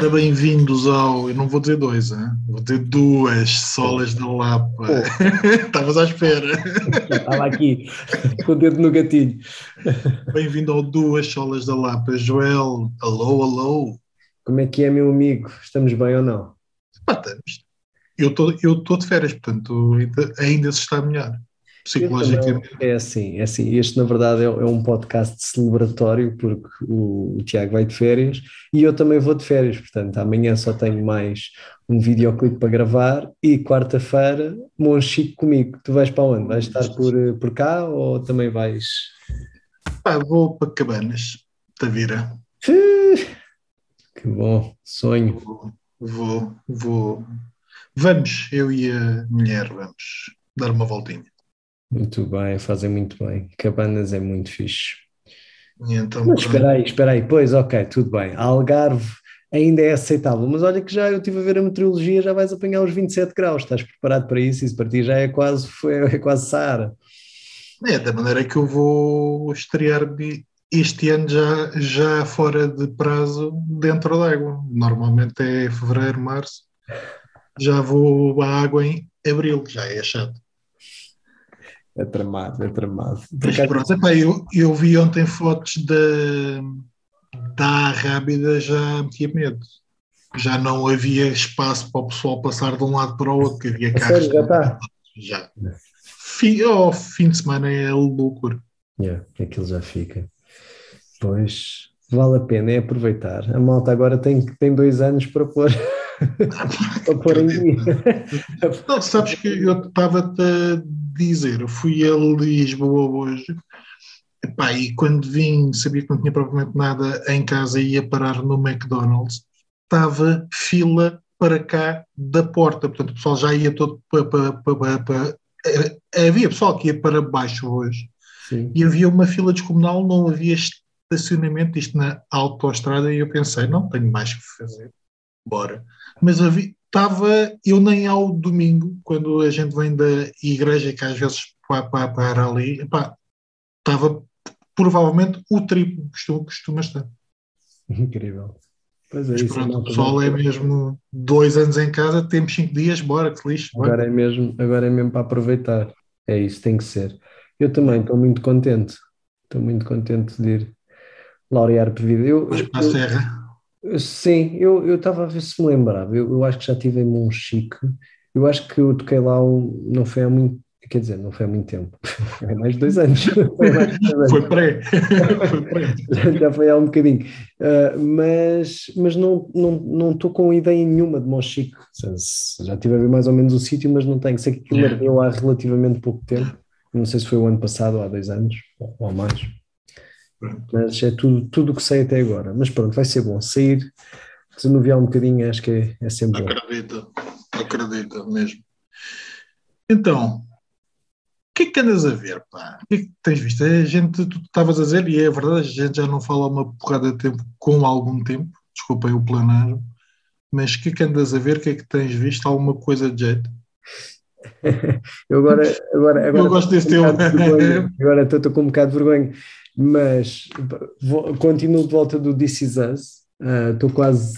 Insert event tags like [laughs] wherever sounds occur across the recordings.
Ora, bem-vindos ao. Eu não vou dizer dois, hein? vou dizer duas solas da Lapa. [laughs] Estavas à espera. Estava aqui, [laughs] com o dedo no gatilho. Bem-vindo ao Duas Solas da Lapa. Joel, alô, alô. Como é que é, meu amigo? Estamos bem ou não? Pá, estamos. Eu estou tô de férias, portanto ainda, ainda se está melhor. Psicologicamente. É assim, é assim. Este, na verdade, é, é um podcast celebratório, porque o, o, Tiago vai de férias e eu também vou de férias. Portanto, amanhã só tenho mais um videoclipe para gravar e quarta-feira, Monchique comigo. Tu vais para onde? Vais estar por, por cá ou também vais? Vou para Cabanas, Tavira. [laughs] Que bom, sonho. Vou, vou, vou. Vamos, eu e a mulher, vamos dar uma voltinha. Muito bem, fazem muito bem. Cabanas é muito fixe. Então, mas espera aí, espera aí, pois, ok, tudo bem. Algarve ainda é aceitável, mas olha que já eu estive a ver a meteorologia, já vais apanhar os 27 graus, estás preparado para isso? Isso para ti já é quase, é quase Saara. É, da maneira que eu vou estrear este ano já, já fora de prazo dentro d'água. Normalmente é fevereiro, março. Já vou à água em abril, já é chato. É tramado, é tramado. Mas pronto, epá, eu, eu vi ontem fotos da, da Rábida, já me tinha medo. Já não havia espaço para o pessoal passar de um lado para o outro, que havia carros. Sério, já está? Já. Fim, oh, fim de semana é loucura. Yeah, aquilo já fica. Pois, vale a pena, é aproveitar. A malta agora tem, tem dois anos para pôr. [laughs] para pôr em dia. Não, sabes que eu estava-te a dizer, eu fui a Lisboa hoje, epá, e quando vim, sabia que não tinha propriamente nada em casa e ia parar no McDonald's, estava fila para cá da porta, portanto o pessoal já ia todo para, para, para, para havia pessoal que ia para baixo hoje Sim. e havia uma fila descomunal, não havia estacionamento, isto na autoestrada, e eu pensei, não tenho mais que fazer, bora. Mas havia, estava, eu nem ao domingo, quando a gente vem da igreja, que às vezes para, para, para ali, estava provavelmente o triplo que costuma, costuma estar. Incrível. Pois é, Mas isso pronto, o pessoal é mesmo dois anos em casa, temos cinco dias, bora, que lixo. Bora. Agora é, mesmo, agora é mesmo para aproveitar. É isso, tem que ser. Eu também estou muito contente. Estou muito contente de ir laurear. Eu, Mas para a Serra? Sim, eu estava a ver se me lembrava. Eu, eu acho que já tive em Monchique. Eu acho que eu toquei lá um, não foi há muito, quer dizer, não foi há muito tempo. [laughs] Foi mais de [laughs] dois anos. Foi pré. [laughs] foi pré. Já foi há um bocadinho. Uh, mas mas não estou não, não com ideia nenhuma de Monchique. Já estive a ver mais ou menos o sítio, mas não tenho. Sei que aquilo ardeu há relativamente pouco tempo. Não sei se foi o ano passado ou há dois anos ou mais. Mas é tudo tudo que sei até agora. Mas pronto, vai ser bom sair, desanuviar um bocadinho, acho que é, é sempre acredito, bom. Acredito, acredito mesmo. Então, o que é que andas a ver, pá? O que é que tens visto? A gente, tu estavas a dizer, e é verdade, a gente já não fala uma porrada de tempo com algum tempo, desculpem o planejo, mas o que é que andas a ver? O que é que tens visto? Alguma coisa de jeito? [laughs] eu agora, agora, agora eu gosto desse teu. [laughs] Agora estou com um bocado de vergonha mas vou, continuo de volta do This Is Us. Estou uh, quase.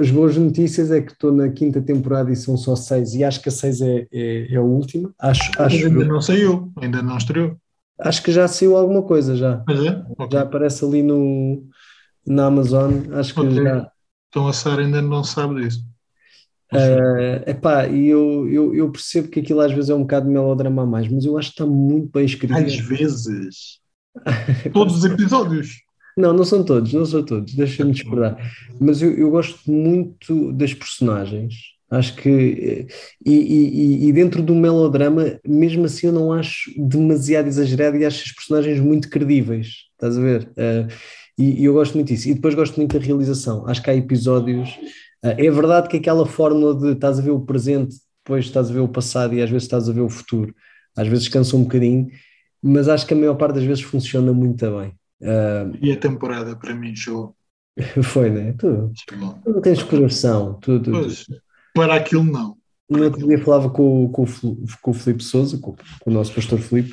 As boas notícias é que estou na quinta temporada e são só seis, e acho que a seis é, é, é a última. Acho, acho ainda não saiu, ainda não estreou. Acho que já saiu alguma coisa já. Mas é? Okay. Já aparece ali no, na Amazon. Acho que okay. já. Então a Sara ainda não sabe disso. Uh, epá, e eu, eu, eu percebo que aquilo às vezes é um bocado de melodrama a mais, mas eu acho que está muito bem escrito. Às vezes. [laughs] Todos os episódios. Não, não são todos, não são todos, deixa-me discordar. Mas eu, eu gosto muito das personagens. Acho que. E, e, e, dentro do melodrama, mesmo assim, eu não acho demasiado exagerado e acho as personagens muito credíveis. Estás a ver? Uh, e, e, eu gosto muito disso. E depois gosto muito da realização. Acho que há episódios. Uh, é verdade que aquela fórmula de estás a ver o presente, depois estás a ver o passado e às vezes estás a ver o futuro, às vezes cansa um bocadinho mas acho que a maior parte das vezes funciona muito bem. Uh, e a temporada para mim show. [laughs] Foi, né? Tu, tu não tens coração. Tu, tu, pois, para aquilo não. No outro dia falava com, com, com o Filipe Souza, com, com, o nosso pastor Filipe,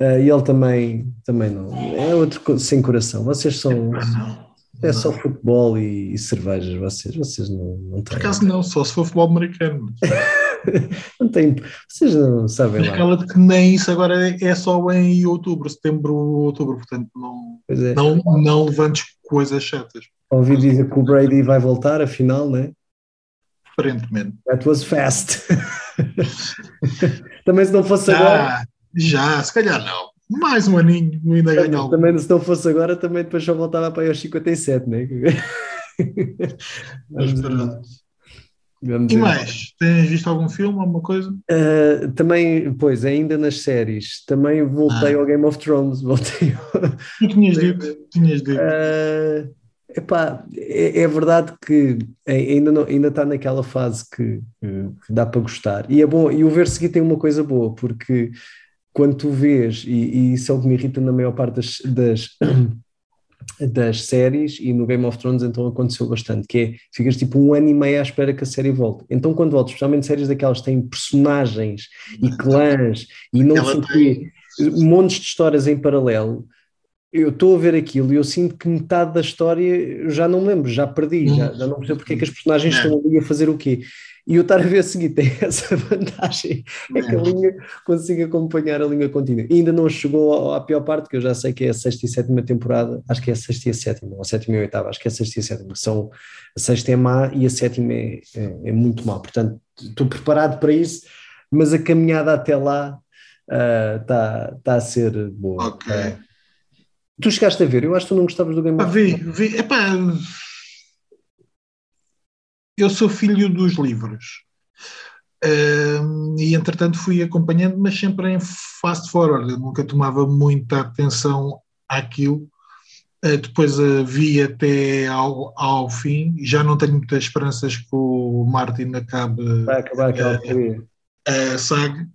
uh, e ele também, também não. É outro sem coração. Vocês são. Não. É só futebol e, e, cervejas, vocês, vocês não, não têm. Por acaso não, só se for futebol americano. [laughs] [laughs] não tem, vocês não sabem lá. Aquela de que nem isso agora é só em outubro, setembro, outubro, portanto não, é. não, não levantes coisas chatas. Ouvi dizer que o Brady vai voltar, afinal, não é? Aparentemente. That was fast. [laughs] Também se não fosse já, agora. Já, se calhar não. Mais um aninho, ainda ganhou. Também se não fosse agora, também depois só voltava para aí aos 57, não é? Mas pronto. Vamos e mais? Tens visto algum filme, alguma coisa? Uh, também, pois, ainda nas séries. Também voltei ah. ao Game of Thrones. [laughs] Voltei. Tu tinhas dito. Tinhas dito. Uh, epá, é, é, verdade que ainda, não, ainda está naquela fase que, que, dá para gostar. E é bom. E o ver seguir tem uma coisa boa, porque quando tu vês, e, e isso é o que me irrita na maior parte das, das das séries e no Game of Thrones então aconteceu bastante, que é, ficas tipo um ano e meio à espera que a série volte. Então quando volta, especialmente séries daquelas que têm personagens e clãs e não sei quê, montes de histórias em paralelo, eu estou a ver aquilo e eu sinto que metade da história já não me lembro, já perdi, já, já não percebo porque é que as personagens é. estão ali a fazer o quê. E o estar a ver a seguir tem [laughs] essa vantagem, é que a linha consiga acompanhar a linha contínua. E ainda não chegou à pior parte, que eu já sei que é a sexta e sétima temporada, acho que é a sexta e a sétima, ou a sétima e a oitava, acho que é a sexta e a sétima, são, a sexta é má e a sétima é, é, é muito má. Portanto, estou preparado para isso, mas a caminhada até lá está uh, tá a ser boa. Ok. Uh, tu chegaste a ver, eu acho que tu não gostavas do Game of Thrones. Vi, vi, epá eu sou filho dos livros. Uh, e entretanto fui acompanhando, mas sempre em fast forward. Eu nunca tomava muita atenção àquilo. Uh, depois uh, vi até ao, ao fim. Já não tenho muitas esperanças que o Martin acabe Vai acabar aquela a, a saga.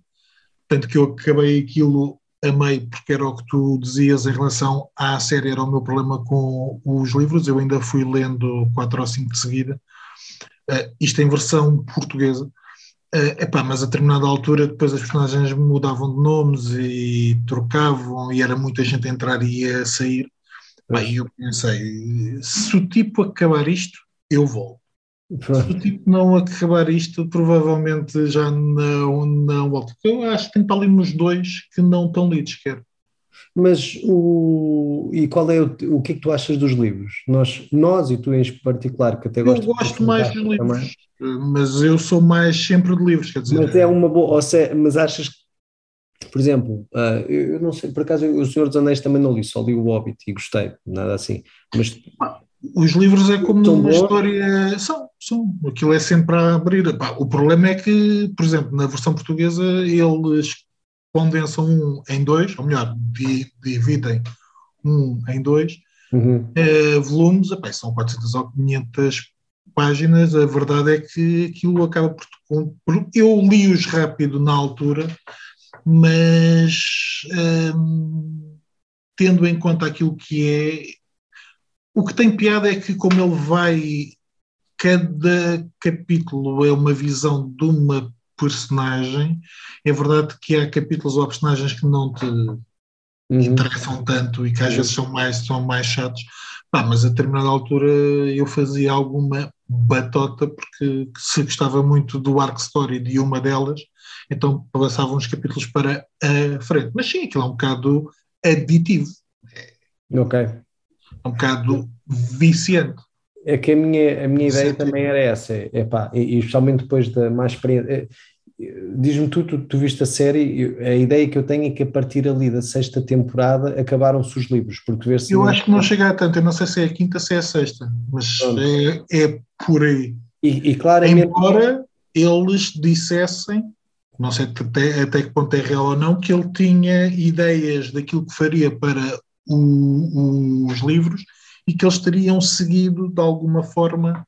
Tanto que eu acabei aquilo a meio, porque era o que tu dizias em relação à série, era o meu problema com os livros. Eu ainda fui lendo quatro ou cinco de seguida Uh, isto em versão portuguesa. Uh, epá, mas a determinada altura depois as personagens mudavam de nomes e trocavam e era muita gente a entrar e a sair. Bem, eu pensei, se o tipo acabar isto, eu vou. Se o tipo não acabar isto, provavelmente já não, não volto. Eu acho que tem para ali nos dois que não estão lidos, quer. Mas o e qual é o, o que é que tu achas dos livros? Nós, nós e tu em particular, que até gostas. Eu gosto mais dos livros, também. mas eu sou mais sempre de livros, quer dizer. Mas é uma boa, ou seja, mas achas que, por exemplo, uh, eu não sei, por acaso o Senhor dos Anéis também não li, só li o Hobbit e gostei, nada assim. Mas os livros é como uma bons. história. São, são. Aquilo é sempre a abrir. o problema é que, por exemplo, na versão portuguesa, eles condensam um em dois, ou melhor, dividem um em dois uhum. uh, volumes, epá, são 400 ou 500 páginas, a verdade é que aquilo acaba por. Eu li-os rápido na altura, mas um, tendo em conta aquilo que é. O que tem piada é que, como ele vai. Cada capítulo é uma visão de uma personagem. É verdade que há capítulos ou personagens que não te uhum. interessam tanto e que às vezes são mais, são mais chatos. Pá, mas a determinada altura eu fazia alguma batota porque se gostava muito do Arc Story de uma delas, então passava uns capítulos para a frente. Mas sim, aquilo é um bocado aditivo. Ok. É um bocado viciante. É que a minha, a minha ideia também era essa, é, pá, e, especialmente depois da mais experiência. É, diz-me tu, tu, tu viste a série, a ideia que eu tenho é que a partir ali da sexta temporada acabaram-se os livros, porque ver se. Eu acho que não chega a tanto, eu não sei se é a quinta, se é a sexta, mas é, é, por aí. E, e claramente. Embora eles dissessem, não sei até, até que ponto é real ou não, que ele tinha ideias daquilo que faria para o, os livros e que eles teriam seguido de alguma forma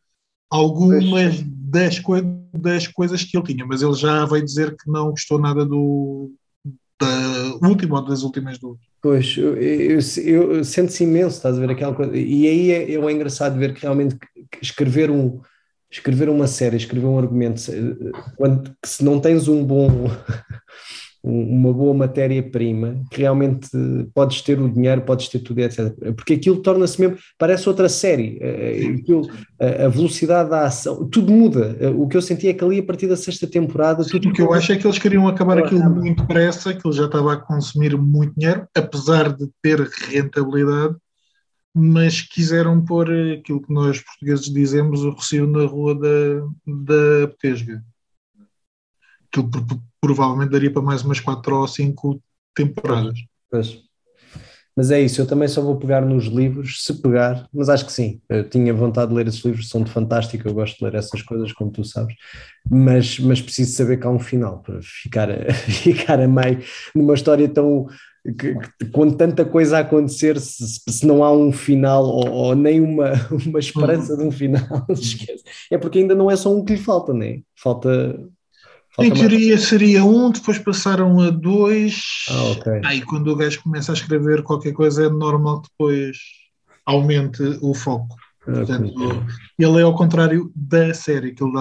algumas das, coi das coisas que ele tinha, mas ele já veio dizer que não gostou nada do da última ou das últimas duas. Pois, eu, eu, eu sento-se imenso, estás a ver aquela coisa, e aí é, é engraçado ver que realmente escrever um escrever uma série, escrever um argumento, quando se não tens um bom uma boa matéria-prima, que realmente podes ter o dinheiro, podes ter tudo, etc. Porque aquilo torna-se mesmo, parece outra série. Eh, aquilo, a velocidade da ação, tudo muda. Eh, o que eu senti é que ali, a partir da sexta temporada. Tudo o que eu acho é que eles queriam acabar aquilo muito depressa, que ele já estava a consumir muito dinheiro, apesar de ter rentabilidade, mas quiseram pôr aquilo que nós portugueses dizemos, o recio na rua da, da Petesga. Aquilo provavelmente daria para mais umas 4 ou 5 temporadas. Pois. Mas é isso, eu também só vou pegar nos livros, se pegar, mas acho que sim, eu tinha vontade de ler esses livros, são de fantástico, eu gosto de ler essas coisas, como tu sabes, mas, mas preciso saber que há um final para ficar a, [laughs] ficar a meio numa história tão. Que, que, com tanta coisa a acontecer, se, se não há um final ou, ou, nem uma, [laughs] uma esperança uhum. de um final, [laughs] esquece. É porque ainda não é só um que lhe falta, né? Falta em teoria seria um, depois passaram a dois. Ah, ok. Aí quando o gajo começa a escrever qualquer coisa é normal que depois aumente o foco. Ah, Portanto, ele é ao contrário da série, que ele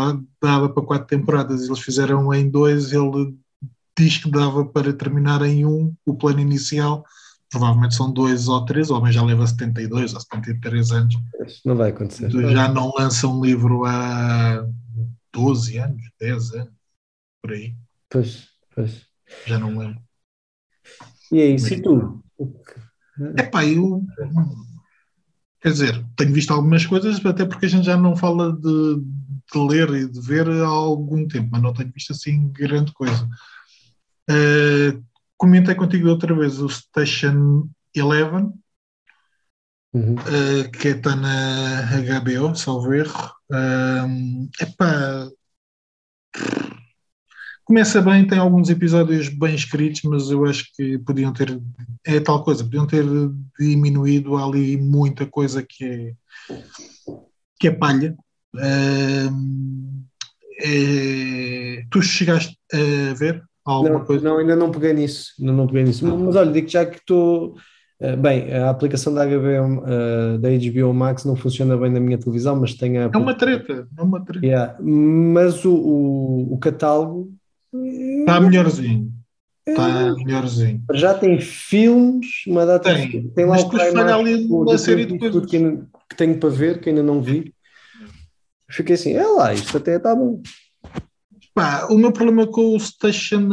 dava para quatro temporadas, eles fizeram em dois, ele diz que dava para terminar em um o plano inicial, provavelmente são dois ou três, o homem já leva 72 ou 73 anos. Não vai acontecer. Já não lança um livro há 12 anos, 10 anos por aí. Pois, pois. Já não lembro. E é isso, e tu? É pá, eu. Quer dizer, tenho visto algumas coisas, até porque a gente já não fala de, de ler e de ver há algum tempo, mas não tenho visto assim grande coisa. Uh, comentei contigo outra vez o Station Eleven, uhum. uh, que está na HBO, salvo erro. Uh, epá, começa bem, tem alguns episódios bem escritos, mas eu acho que podiam ter, é tal coisa, podiam ter diminuído ali muita coisa que é, que é palha. Uh, é, tu chegaste a ver alguma não, coisa? Não, ainda não peguei nisso, ainda não peguei nisso. Mas, mas olha, digo já que estou. Uh, bem, a aplicação da HBO, uh, da HBO Max não funciona bem na minha televisão, mas tem a. É uma treta, é uma treta. Yeah. Mas o, o, o catálogo Está melhorzinho. Está melhorzinho. Já tem filmes, uma data tem, de... tem lá o falha ali uma série de coisas que, que, tenho para ver, que ainda não vi. Fiquei assim, é lá, isto até está bom. Pá, o meu problema com o Station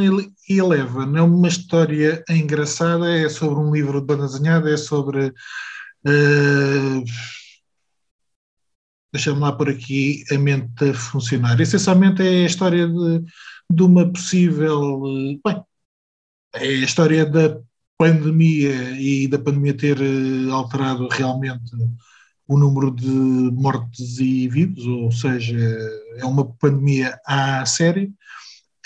Eleven é uma história engraçada, é sobre um livro de banda desenhada, é sobre. Uh, Deixa-me lá por aqui a mente a funcionar. Essencialmente é a história de de uma possível. Eh, bem, é a história da pandemia e da pandemia ter eh, alterado realmente o número de mortes e vivos, ou seja, é uma pandemia à série.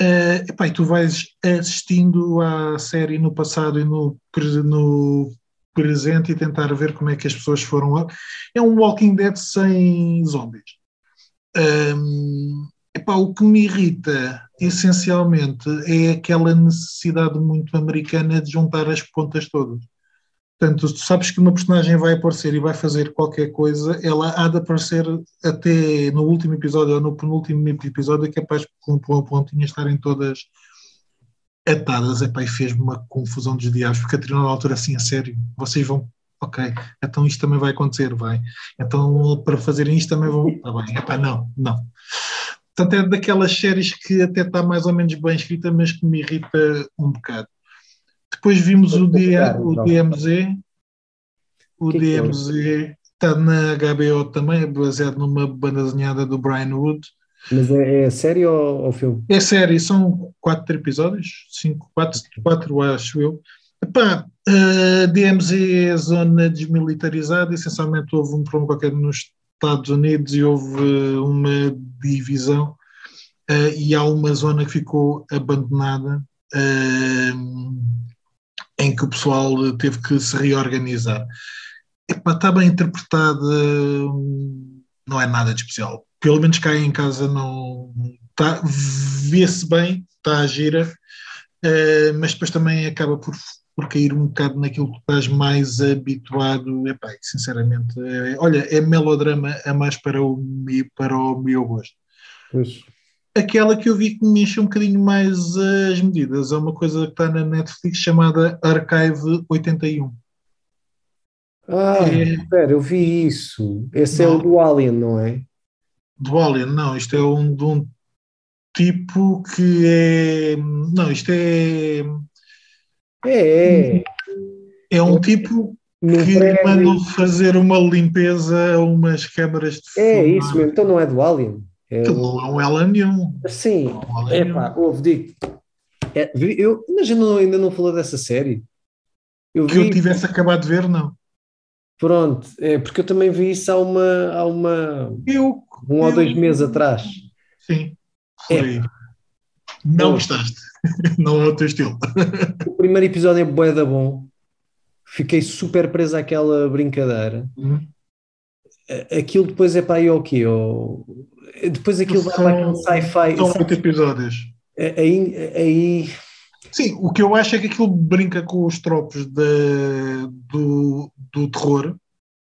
Uh, epá, e tu vais assistindo à série no passado e no, no presente e tentar ver como é que as pessoas foram lá. É um Walking Dead sem zombies. Um, epá, o que me irrita essencialmente é aquela necessidade muito americana de juntar as pontas todas. Portanto, tu sabes que uma personagem vai aparecer e vai fazer qualquer coisa, ela há de aparecer até no último episódio ou no penúltimo episódio, é capaz com um pontinho estarem todas atadas. Epá, e fez-me uma confusão dos diabos, porque a determinada altura assim, a sério, vocês vão, ok, então isto também vai acontecer, vai. Então, para fazerem isto também vão, está bem, epá, não, não. Portanto, é daquelas séries que até está mais ou menos bem escrita, mas que me irrita um bocado. Depois vimos o, DM, o DMZ. O que DMZ que está na HBO também, é baseado numa banda desenhada do Brian Wood. Mas é, é série ou, ou, filme? É série, são quatro episódios, cinco, quatro, quatro acho eu. Epá, a DMZ é a zona desmilitarizada, essencialmente houve um problema qualquer nos Estados Unidos e houve uma divisão uh, e há uma zona que ficou abandonada uh, em que o pessoal teve que se reorganizar. Epá, está bem interpretada, não é nada de especial. Pelo menos cá em casa não tá, vê-se bem, está a gira, uh, mas depois também acaba por por cair um bocado naquilo que estás mais habituado. Epá, sinceramente, é, olha, é melodrama a mais para o, para o meu gosto. Pois. aquela que eu vi que me enche um bocadinho mais as medidas. É uma coisa que está na Netflix chamada Archive 81. Ah, É. espera, eu vi isso. Esse é Não. o do Alien, não é? Do Alien, não, isto é um de um tipo que é. Não, isto é. É, é. É um tipo que prédio. mandam fazer uma limpeza a umas câmaras de É filmar. isso mesmo. Então não é do Alien. É Aquilo o... não é um Ela nenhum. Sim. Não é É pá, ouve, digo. É, eu, mas eu não- ainda não falou dessa série. Eu Que eu vi, tivesse acabado de ver, não. pronto, é porque eu também vi isso há uma, há uma, Eu. um ou eu- dois meses atrás. Sim. É. Não gostaste. [laughs] Não é o teu estilo. O primeiro episódio é bué da bom. Fiquei super preso àquela brincadeira. A- Aquilo depois é para aí o quê? Ou- Depois aquilo vai para aquele sci-fi. São oito episódios. Aí, aí Sim, o que eu acho é que aquilo brinca com os tropos de- do, do terror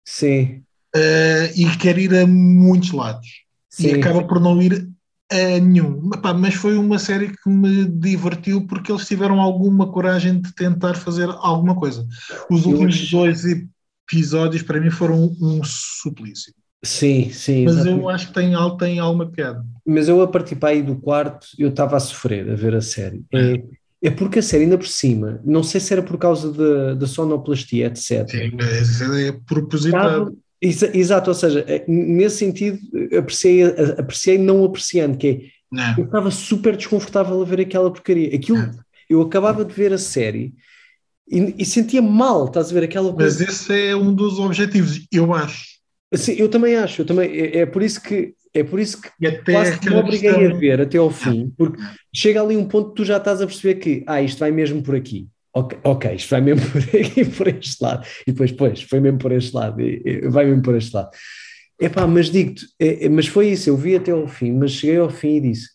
sim, eh, e quer ir a muitos lados. sim. E acaba por não ir a nenhum. Epá, mas foi uma série que me divertiu porque eles tiveram alguma coragem de tentar fazer alguma coisa. Os últimos dois episódios para mim foram um suplício. Sim, sim, Mas exatamente. eu acho que tem, tem alguma piada. Mas eu a partir para aí do quarto, eu estava a sofrer a ver a série. É, é porque a série ainda por cima, não sei se era por causa da, da sonoplastia, etc. Sim, mas é propositado. Exato, ou seja, é, nesse sentido, apreciei, apreciei não apreciando, que é, Não. eu estava super desconfortável a ver aquela porcaria. Aquilo, É. eu acabava de ver a série e, e sentia mal, estás a ver aquela Mas coisa. esse é um dos objetivos, eu acho. Assim, eu também acho, eu também, é, é por isso que é por isso que E até quase que me obriguei a questão- ver até ao fim, porque chega ali um ponto que tu já estás a perceber que, ah, isto vai mesmo por aqui. Ok, ok, isto vai mesmo [laughs] por aqui, por este lado. E depois, pois, foi mesmo por este lado, e- e vai mesmo por este lado. Epá, mas digo-te, é- é- mas foi isso, eu vi até ao fim, mas cheguei ao fim e disse,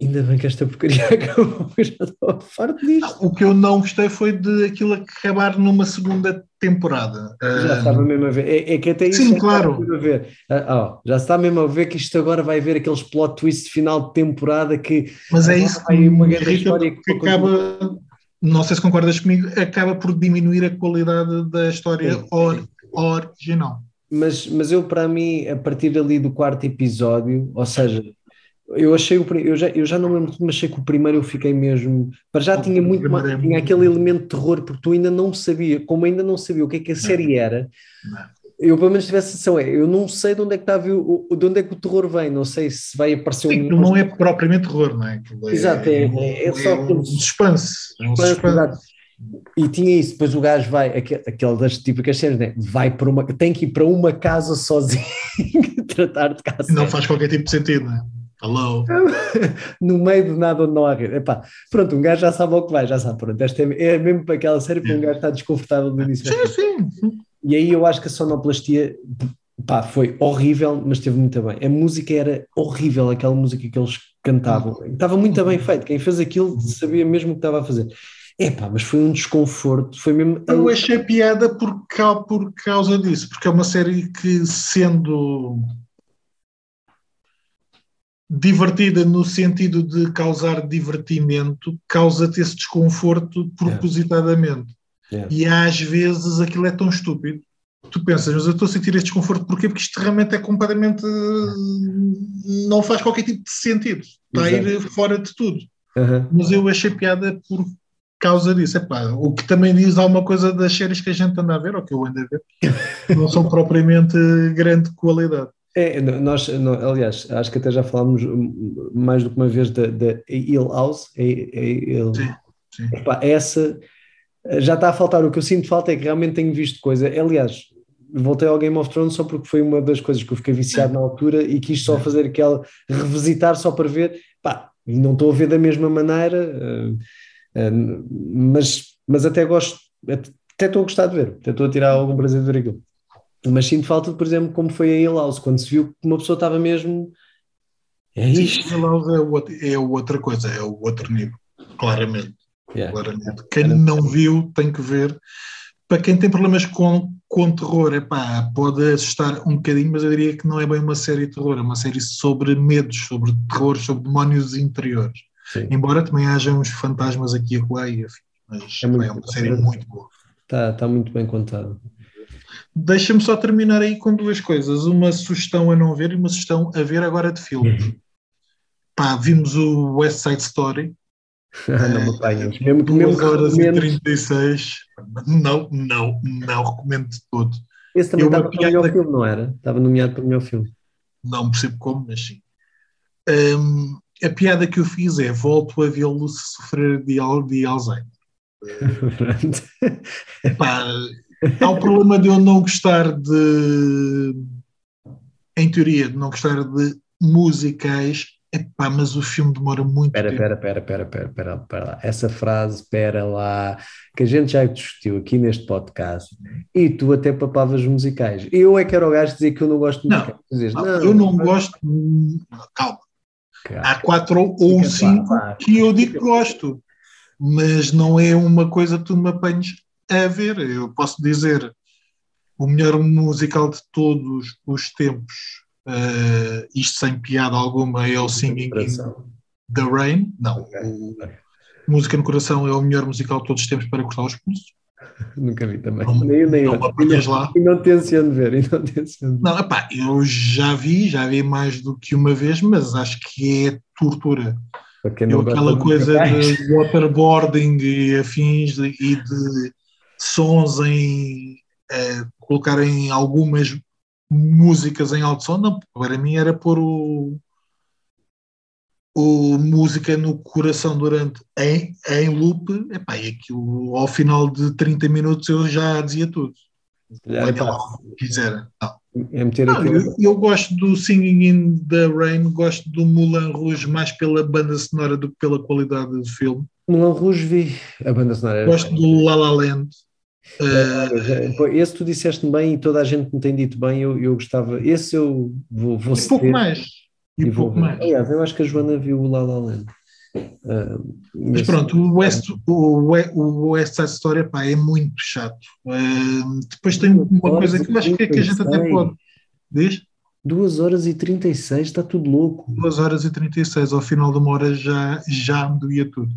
ainda bem que esta porcaria [laughs] acabou, eu já estou farto disto. O que eu não gostei foi de aquilo acabar numa segunda temporada. Já Ah, estava mesmo a ver, é, é que até isso Sim, estava claro. a ver. Ah, ó, já está mesmo a ver que isto agora vai haver aqueles plot twists de final de temporada que mas é isso que uma grande história porque que- acaba, não sei se concordas comigo, acaba por diminuir a qualidade da história Sim. or- original. Mas, mas eu, para mim, a partir ali do quarto episódio, ou seja, eu achei o eu já, eu já não lembro mas achei que o primeiro eu fiquei mesmo. Para já tinha muito mais, é tinha aquele elemento de terror, porque tu ainda não sabia, como ainda não sabia o que é que a série era. Eu pelo menos tivesse a sensação, é, eu não sei de onde é que está o- o- de onde é que o terror vem, não sei se vai aparecer Sim, um aquilo não é propriamente terror, não é? Aquilo é Exato, é- é- é só um suspense. É um suspense. Exato. E tinha isso, depois o gajo vai, aquele, aquele das típicas cenas, né? vai para uma, tem que ir para uma casa sozinho [laughs] tratar de casa. Não faz qualquer tipo de sentido, não é? Hello. [laughs] no meio de nada onde não há rede. Epá, pronto, um gajo já sabe ao que vai, já sabe. Pronto, esta é, é mesmo para aquela série para um gajo estar desconfortável do início. Sim, sim. E aí eu acho que a sonoplastia pá, foi horrível, mas esteve muito bem. A música era horrível, aquela música que eles cantavam. Estava muito bem feito. Quem fez aquilo sabia mesmo o que estava a fazer. Epá, mas foi um desconforto. Foi mesmo. Eu achei piada por, por causa disso, porque é uma série que, sendo divertida no sentido de causar divertimento, causa-te esse desconforto propositadamente. Yeah. E às vezes aquilo é tão estúpido. Tu pensas, mas eu estou a sentir este desconforto porquê? Porque isto realmente é completamente. não faz qualquer tipo de sentido. Está a ir fora de tudo. Aham. Mas eu achei piada por causa disso. Epá, o que também diz alguma coisa das séries que a gente anda a ver, ou que eu ando a ver, [laughs] não são propriamente grande qualidade. É, nós, não, aliás, acho que até já falámos mais do que uma vez da, da Hill House. Hill- Sim, sim. Epá, essa já está a faltar. O que eu sinto falta é que realmente tenho visto coisa. Aliás, voltei ao Game of Thrones só porque foi uma das coisas que eu fiquei viciado na altura e quis só fazer aquela revisitar só para ver. Pá, e não estou a ver da mesma maneira, eh, eh, mas, mas até gosto, até estou a gostar de ver, até estou a tirar algum prazer de ver aquilo. Mas sinto falta, por exemplo, como foi a Hill House, quando se viu que uma pessoa estava mesmo. É isto. House é, é outra coisa, é o outro nível, claramente. Yeah. claramente. Quem não viu tem que ver para quem tem problemas com, com terror, epá, pode assustar um bocadinho, mas eu diria que não é bem uma série de terror, é uma série sobre medos, sobre terror, sobre demónios interiores. Sim. Embora também haja uns fantasmas aqui e acolá, mas é, é uma série muito boa. Está tá muito bem contado. Deixa-me só terminar aí com duas coisas. Uma sugestão a não ver e uma sugestão a ver agora de filmes. Uhum. Pá, vimos o West Side Story, [laughs] não me apanhas. Mesmo, 2 horas e 36. Não, não, não recomendo de todo. Esse também estava no melhor filme, não era? Estava nomeado para o melhor filme. Não percebo como, mas sim. Um, a piada que eu fiz é volto a vê-lo sofrer de, de Alzheimer. [laughs] Epá, há o problema de eu não gostar de, em teoria, de não gostar de musicais Epá, mas o filme demora muito pera, tempo. Pera, pera, pera, pera, pera, pera lá. Essa frase, pera lá, que a gente já discutiu aqui neste podcast, e tu até papavas musicais. Eu é que era o gajo dizer que eu não gosto de musicais. Não, dizes, não, não, eu não gosto. Calma. Há quatro ou cinco que eu digo que gosto, mas não é uma coisa que tu me apanhes a ver. Eu posso dizer o melhor musical de todos os tempos uh, isto sem piada alguma, é o Singing in the Rain. Não. Okay. O, Música no Coração é o melhor musical de todos os tempos para cortar os pulsos. [laughs] Nunca vi também. Não, nem, nem não eu. lá. E não tenciono ver. E não, tenciono não epá, eu já vi, já vi mais do que uma vez, mas acho que é tortura. Eu, aquela coisa de waterboarding e afins de, e de sons em uh, colocarem algumas músicas em alto som, não, para mim era pôr o, o música no coração durante em, em loop, epá, e aquilo ao final de 30 minutos eu já dizia tudo. Olha lá, quiser. É não, eu, eu, gosto do Singing in the Rain, gosto do Moulin Rouge mais pela banda sonora do que pela qualidade do filme. Moulin Rouge vi a banda sonora. Gosto do La La Land. Uh, esse tu disseste bem e toda a gente me tem dito bem, eu, eu gostava. Esse eu vou. vou e pouco mais. E, e pouco mais. Aliás, eu acho que a Joana viu o La La Land. Uh, mas pronto, o West, o, o West Side Story pá, é muito chato. Uh, depois tem uma coisa que eu acho que, é que a gente até pode. Diz? 2 horas e 36, está tudo louco. 2 horas e 36, ao final de uma hora já, já me doía tudo.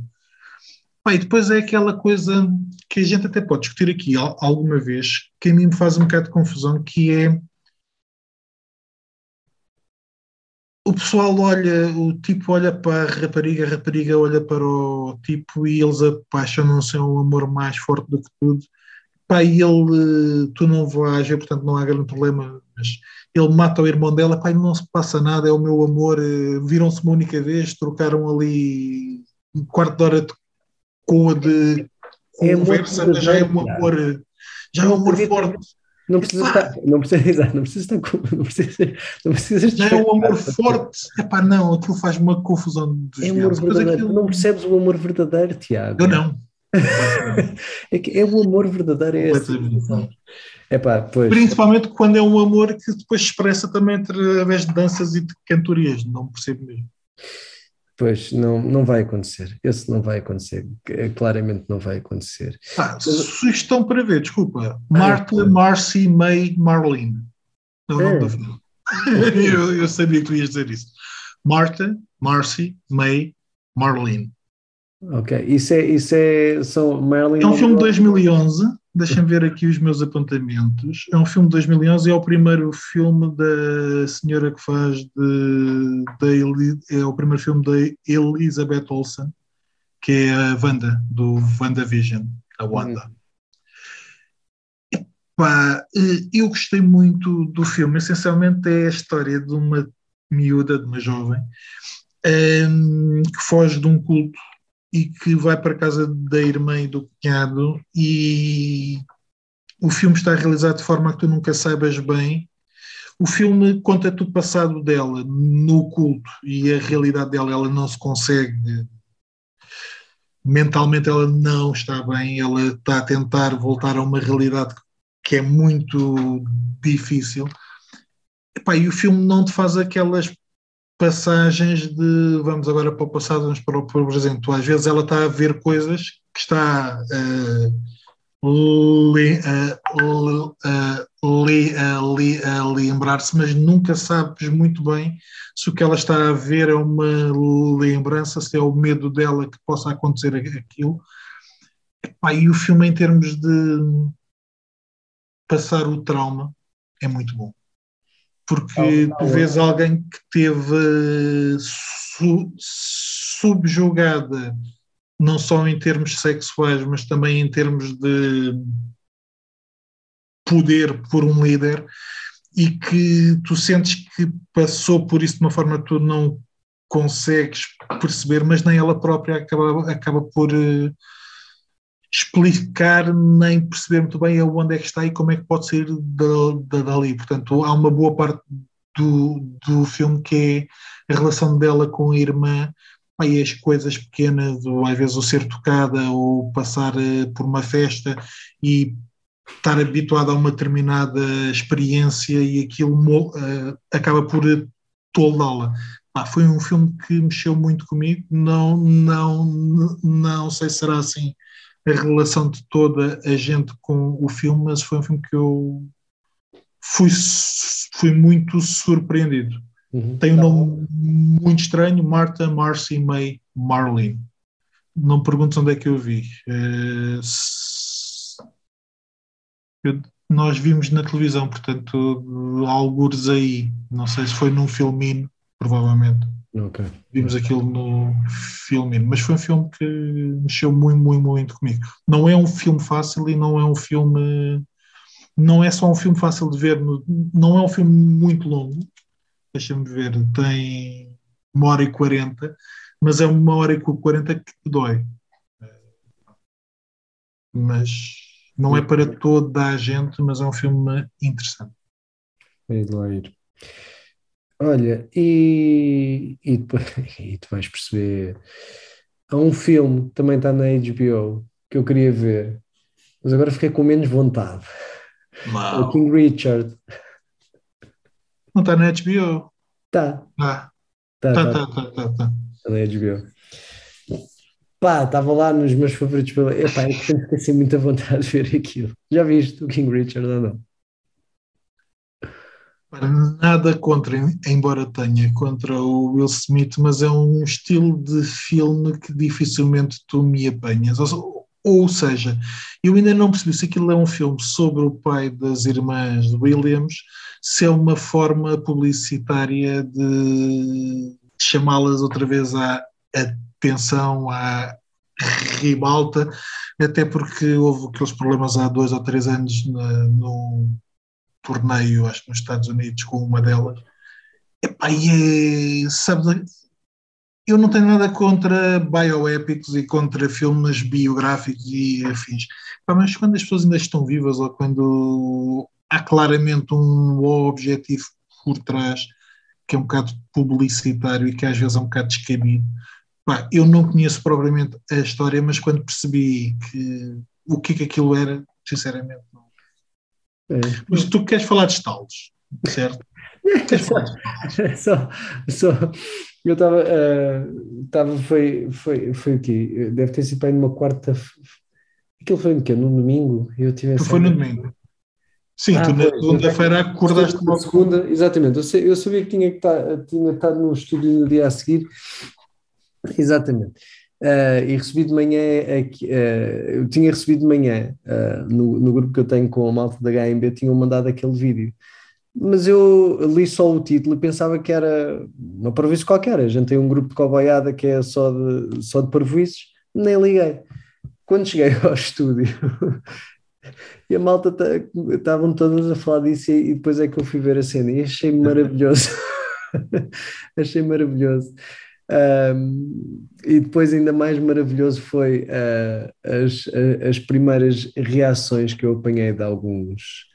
Pá, e depois é aquela coisa que a gente até pode discutir aqui alguma vez, que a mim me faz um bocado de confusão, que é o pessoal olha, o tipo olha para a rapariga, a rapariga olha para o tipo e eles apaixonam-se, é um amor mais forte do que tudo. Pá, e ele, tu não vais, portanto não há grande problema, mas ele mata o irmão dela, pá, não se passa nada, é o meu amor, eh, viram-se uma única vez, trocaram ali um quarto de hora de com a de conversa, é já é um amor, já é um amor forte. Não precisa estar, não precisa, [laughs] não precisa estar, não precisa, não precisa Já é um amor forte. Epá, não, aquilo faz uma confusão dos é amor verdadeiro. Aquilo... Não percebes o amor verdadeiro, Tiago. Eu não. [laughs] é, que é o amor verdadeiro é esse. Epá, pois. Principalmente quando é um amor que depois expressa também através de danças e de cantorias, não percebo mesmo. Pois, não, não vai acontecer. Esse não vai acontecer. Claramente não vai acontecer. Ah, sugestão para ver, desculpa. Marta, ah, Marcy, May, Marlene. É é. [laughs] eu, eu sabia que tu ias dizer isso. Marta, Marcy, May, Marlene. Ok, isso é, isso é, são Marilyn É um filme de 2011, deixem ver aqui os meus apontamentos. É um filme de 2011 e é o primeiro filme da senhora que faz de, de é o primeiro filme da Elizabeth Olsen, que é a Wanda, do WandaVision, a Wanda. Epá, eh, eu gostei muito do filme, essencialmente é a história de uma miúda, de uma jovem, um, ehm, que foge de um culto e que vai para a casa da irmã e do cunhado e o filme está realizado de forma que tu nunca saibas bem. O filme conta-te o passado dela no culto e a realidade dela, ela não se consegue. Mentalmente ela não está bem, ela está a tentar voltar a uma realidade que é muito difícil. Epá, e o filme não te faz aquelas passagens de vamos agora para o passado, vamos para o presente. Às vezes ela está a ver coisas que está uh, lembrar-se, mas nunca sabes muito bem se o que ela está a ver é uma lembrança, se é o medo dela que possa acontecer aquilo. e o filme, em termos de passar o trauma, é muito bom. Porque tu vês alguém que teve su subjugada não só em termos sexuais, mas também em termos de poder por um líder, e que tu sentes que passou por isso de uma forma que tu não consegues perceber, mas nem ela própria acaba, acaba por uh, explicar nem perceber muito bem onde é que está e como é que pode sair dali. Portanto, há uma boa parte do, do filme que é a relação dela com a irmã aí as coisas pequenas, ou às vezes o ser tocada, ou passar uh, por uma festa e estar habituado a uma determinada experiência e aquilo uh, acaba por toldá-la. Ah, foi um filme que mexeu muito comigo, não, não, não sei se será assim a relação de toda a gente com o filme, mas foi um filme que eu fui, fui muito surpreendido. Uhum. Tem um tá nome muito estranho, Martha Marcy May Marlene. Não me perguntes onde é que eu vi. Uh, eu, nós vimos na televisão, portanto, algures aí. Não sei se foi num filminho, provavelmente. Okay. Vimos aquilo no filminho, mas foi um filme que mexeu muito, muito, muito comigo. Não é um filme fácil e não é um filme. Não é só um filme fácil de ver, não é um filme muito longo, deixa-me ver, tem uma hora e quarenta, mas é uma hora e quarenta que dói. Mas não é para toda a gente, mas é um filme interessante. É de lá ir. Olha, e, e, depois, [laughs] e tu vais perceber. Há um filme que também está na HBO que eu queria ver, mas agora fiquei com menos vontade. Wow. O King Richard. Não está na HBO? Tá. Ah. Tá, tá, tá, tá, tá, tá. Está na HBO. Pá, estava lá nos meus favoritos. Epá, eu fiquei sem muita vontade de ver aquilo. Já viste o King Richard ou não? Nada contra, embora tenha contra o Will Smith, mas é um estilo de filme que dificilmente tu me apanhas. Ou, ou seja, eu ainda não percebi se aquilo é um filme sobre o pai das irmãs Williams, se é uma forma publicitária de chamá-las outra vez à atenção, à ribalta, até porque houve aqueles problemas há dois ou três anos na, no torneio, acho que nos Estados Unidos, com uma delas. Epá, e é, sabes, eu não tenho nada contra bioépicos e contra filmes biográficos e afins, mas quando as pessoas ainda estão vivas ou quando há claramente um objetivo por trás que é um bocado publicitário e que às vezes é um bocado descabido, eu não conheço propriamente a história, mas quando percebi que o que, é que aquilo era, sinceramente não. É. Mas tu queres falar de estalos, certo? [laughs] só, só, eu estava, uh, foi, foi, foi o quê? Deve ter sido para numa quarta. Aquilo foi no quê? No domingo? Eu tive foi no domingo. Sim, ah, tu na segunda-feira acordaste na segunda, exatamente. Eu, sei, eu, sabia que tinha, que estar, tinha estado no estúdio no dia a seguir. Exatamente. Uh, e recebi de manhã, uh, eu tinha recebido de manhã uh, no, no grupo que eu tenho com a malta da HMB, tinham mandado aquele vídeo mas eu li só o título e pensava que era uma parvoíce qualquer. A gente tem um grupo de coboiada que é só de, só de parvoíces, nem liguei. Quando cheguei [laughs] ao estúdio [laughs] e a malta estavam todas a falar disso e, e, depois é que eu fui ver a cena e achei maravilhoso. [laughs] achei maravilhoso. Um, e depois ainda mais maravilhoso foi uh, as, as primeiras reações que eu apanhei de alguns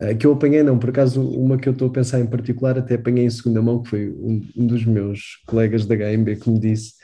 eh, que eu apanhei, não, por acaso, uma que eu estou a pensar em particular, até apanhei em segunda mão, que foi um, um dos meus colegas da HMB que me disse,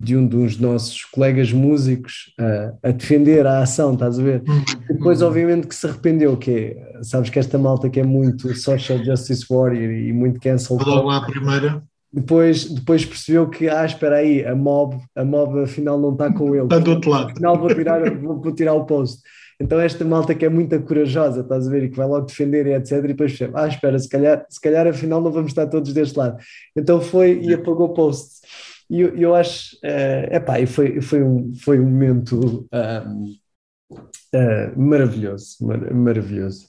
de um dos nossos colegas músicos uh, a defender a ação, estás a ver? Uhum. Depois, obviamente, que se arrependeu, que é, sabes que esta malta que é muito social justice warrior e muito cancel. Logo primeira. Depois, depois percebeu que, ah, espera aí, a mob, a mob afinal não está com ele. Está do outro lado. Afinal vou tirar, vou, vou tirar o post. Então esta malta que é muito corajosa, estás a ver, e que vai logo defender e etc, e depois percebe, ah, espera, se calhar, se calhar afinal não vamos estar todos deste lado. Então foi e apagou o post. E eu, eu acho, uh, epá, e foi, foi, um, foi um momento uh, uh, maravilhoso, mar, maravilhoso.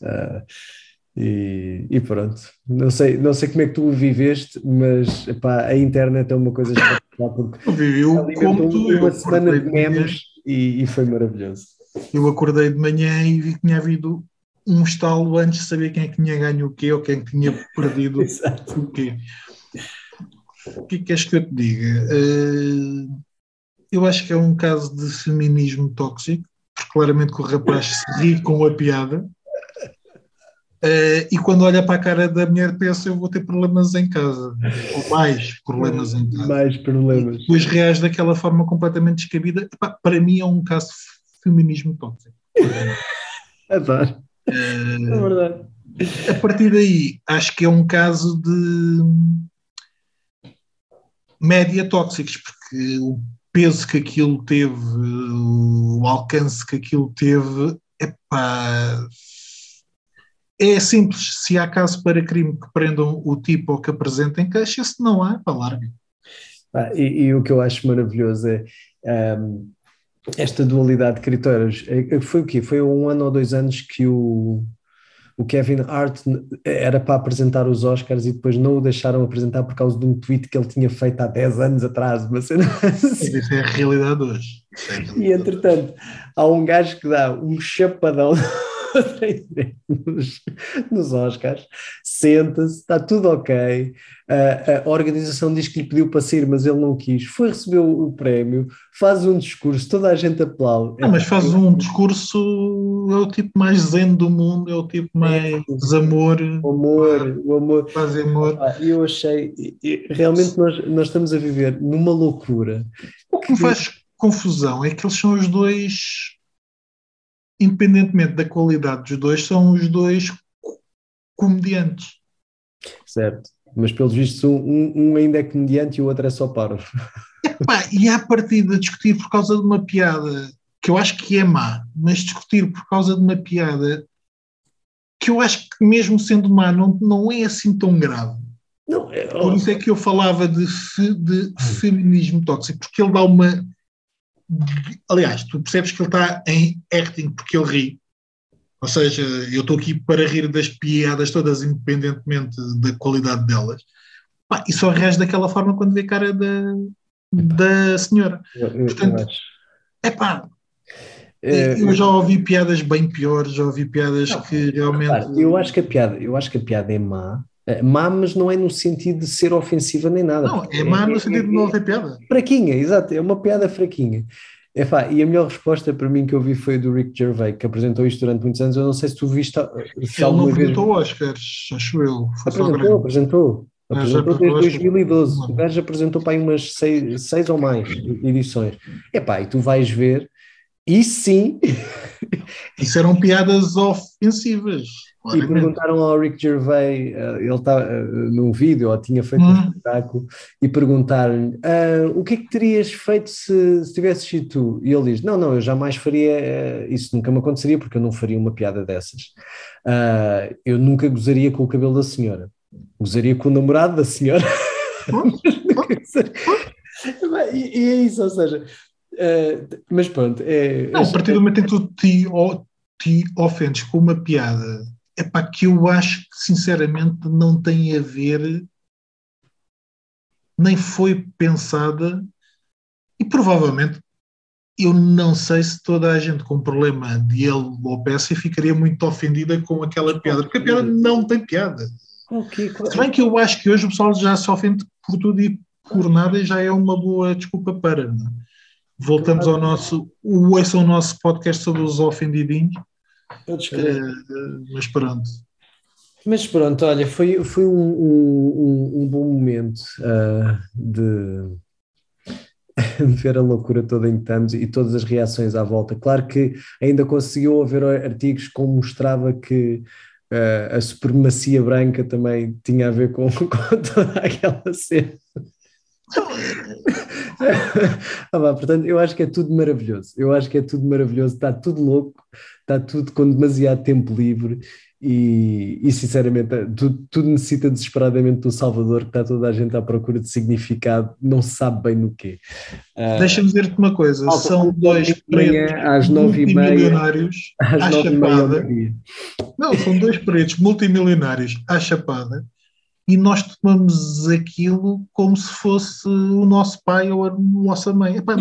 E, e, pronto, não sei, não sei como é que tu o viveste, mas epá, a internet é uma coisa espetacular porque eu como uma semana de memes e, e, foi maravilhoso. Eu acordei de manhã e vi que tinha havido um estalo antes de saber quem é que tinha ganho o quê ou quem é tinha perdido [laughs] o quê. O que é que queres que eu te diga? Uh, eu acho que é um caso de feminismo tóxico, porque claramente que o rapaz se ri com a piada. Uh, e quando olha para a cara da mulher pensa eu vou ter problemas em casa. Ou mais problemas em casa. Mais problemas. E depois reage daquela forma completamente descabida. Epá, para mim é um caso de feminismo tóxico. [laughs] Adoro. Uh, é verdade. a partir daí acho que é um caso de média tóxicos porque o peso que aquilo teve o alcance que aquilo teve epá, é simples, se há caso para crime que prendam o tipo ou que apresentem queixa, se não há, para larga. Ah, e, e, o que eu acho maravilhoso é um, esta dualidade de critérios. É, é, foi o quê? Foi um ano ou dois anos que o, o Kevin Hart era para apresentar os Oscars e depois não o deixaram apresentar por causa de um tweet que ele tinha feito há 10 anos atrás. [laughs] Mas assim. Isso é a realidade hoje. É a realidade e entretanto, há um gajo que dá um chapadão nos, nos Oscars, senta-se, está tudo ok. a organização diz que lhe pediu para sair, mas ele não quis. Foi receber o prémio, faz um discurso, toda a gente aplaude. Não, mas faz um discurso, é o tipo mais zen do mundo, é o tipo mais amor. O amor, o amor. Faz amor. E eu achei, realmente nós, nós estamos a viver numa loucura. O que me faz confusão é que eles são os dois independentemente da qualidade dos dois, são os dois comediantes. Certo, mas pelos vistos um, um ainda é comediante e o outro é só paro. Epá, e à partida discutir por causa de uma piada que eu acho que é má, mas discutir por causa de uma piada que eu acho que mesmo sendo má não, não é assim tão grave. Não, é, Por isso é que eu falava de, de feminismo tóxico, porque ele dá uma Aliás, tu percebes que ele está em acting porque ele ri. Ou seja, eu estou aqui para rir das piadas todas, independentemente da qualidade delas. Pá, e só reage daquela forma quando vê a cara da, da senhora. Eu, eu, Portanto, é pá. Eu já ouvi piadas bem piores, já ouvi piadas não, que realmente. eu acho que a piada, eu acho que a piada é má, má, mas não é no sentido de ser ofensiva nem nada. Não, é má no é, sentido de não ter piada. Fraquinha, exato, é uma piada fraquinha. Epá, e a melhor resposta para mim que eu vi foi do Rick Gervais, que apresentou isto durante muitos anos. Eu não sei se tu viste. Se Ele não apresentou vez... Oscars, acho eu. Apresentou, apresentou. Ah, apresentou desde 2012. O gajo apresentou para aí umas seis, seis ou mais edições. Epá, e tu vais ver, e sim. Isso eram piadas ofensivas. E perguntaram ao Rick Gervais, uh, ele está uh, num vídeo, ou tinha feito hum. um espetáculo, e perguntaram-lhe uh, o que é que terias feito se, se tivesses sido tu? E ele diz: Não, não, eu jamais faria, isso nunca me aconteceria, porque eu não faria uma piada dessas. eu nunca gozaria com o cabelo da senhora, gozaria com o namorado da senhora. [laughs] e, é isso, ou seja. Mas pronto, é, não, a partir do momento em que tu te, te ofendes com uma piada é para que eu acho que sinceramente não tem a ver, nem foi pensada, e provavelmente eu não sei se toda a gente com problema de alopecia ficaria muito ofendida com aquela piada, porque a piada não tem piada. Okay, Se bem que eu acho que hoje o pessoal já se ofende por tudo e por nada e já é uma boa desculpa para. Não? Voltamos ao nosso. Esse é o nosso podcast sobre os ofendidinhos. Uh, mas pronto. Mas pronto, olha, foi, foi um, um, um bom momento uh, de, [laughs] ver a loucura toda em que estamos e todas as reações à volta. Claro que ainda conseguiu haver artigos que mostrava que uh, a supremacia branca também tinha a ver com, [laughs] com toda aquela cena. Ah, pá, portanto, eu acho que é tudo maravilhoso. Eu acho que é tudo maravilhoso, está tudo louco, está tudo com demasiado tempo livre e, e sinceramente, tudo, tudo, necessita desesperadamente do Salvador, que está toda a gente à procura de significado, não sabe bem no quê. Uh, Deixa-me dizer-te uma coisa: são dois pretos às nove e meia, às à chapada. Não, são dois pretos multimilionários à chapada e nós tomamos aquilo como se fosse o nosso pai ou a nossa mãe. Epá,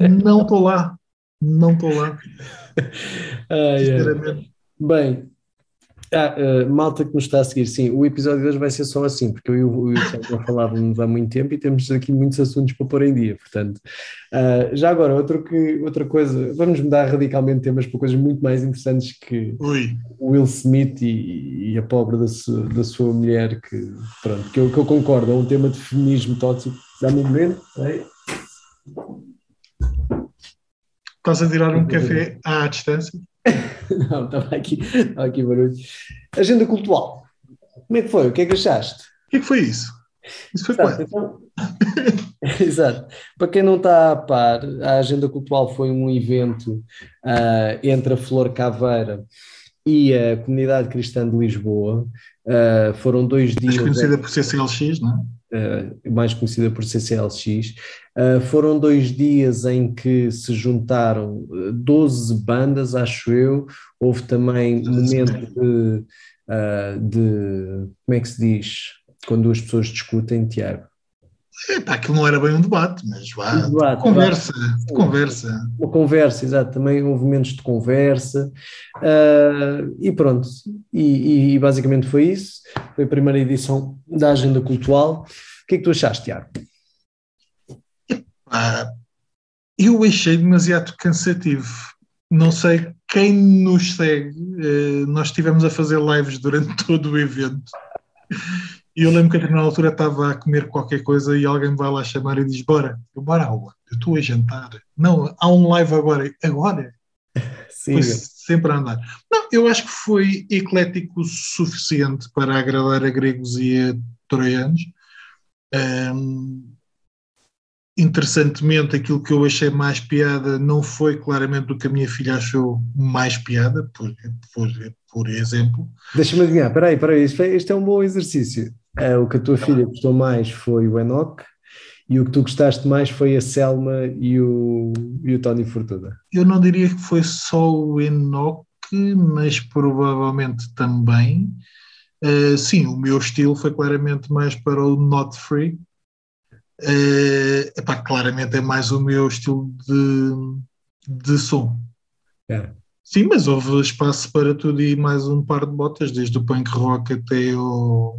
não estou lá, não estou lá. [laughs] Ah, Sinceramente. Bem, ah, uh, malta que nos está a seguir, sim, o episódio de hoje vai ser só assim, porque eu e o, Tiago [laughs] falávamos há muito tempo e temos aqui muitos assuntos para pôr em dia, portanto. Uh, já agora, outro que, outra coisa, vamos mudar radicalmente temas para coisas muito mais interessantes que Ui. Will Smith e, e a pobre da, su, da sua mulher, que, pronto, que eu, que eu concordo, é um tema de feminismo tóxico. Dá-me um momento, sei. Estás a tirar um café à distância? [laughs] Não, estava aqui, estava aqui barulho. Agenda cultural. Como é que foi? O que é que achaste? O que é que foi isso? Isso foi Exato, então... [laughs] Exato. Para quem não está a par, a Agenda Cultural foi um evento uh, entre a Flor Caveira e a Comunidade Cristã de Lisboa. Uh, foram dois dias. Mais conhecida por CCLX, não é? Uh, mais conhecida por CCLX. Uh, foram dois dias em que se juntaram 12 bandas, acho eu. Houve também momento de, uh, de. Como é que se diz? Quando as pessoas discutem, Tiago. Epá, aquilo não era bem um debate, mas vá, debate, conversa, conversa. Uma conversa, exato, também houve momentos de conversa uh, e pronto, e, e, basicamente foi isso, foi a primeira edição da Agenda Cultural. O que é que tu achaste, Tiago? Ah, eu achei demasiado cansativo. Não sei quem nos segue. Uh, nós estivemos a fazer lives durante [laughs] todo o evento. E eu lembro que na altura estava a comer qualquer coisa e alguém me vai lá chamar e diz: Bora, eu bora aula, eu estou a jantar. Não, há um live agora. Agora? [laughs] Sim. Foi sempre a andar. Não, eu acho que foi eclético o suficiente para agradar a gregos e a troianos. Um, interessantemente, aquilo que eu achei mais piada não foi claramente o que a minha filha achou mais piada, por, por, por exemplo. Deixa-me adivinhar, espera aí, espera aí, isto, é, é um bom exercício. Uh, o que a tua tá filha gostou mais foi o Enoch e o que tu gostaste mais foi a Selma e o, e o Tony Fortuna. Eu não diria que foi só o Enoch, mas provavelmente também. Uh, sim, o meu estilo foi claramente mais para o Not Free, Uh, epá, claramente é mais o meu estilo de, de som. É. Sim, mas houve espaço para tudo e mais um par de botas, desde o punk rock até o,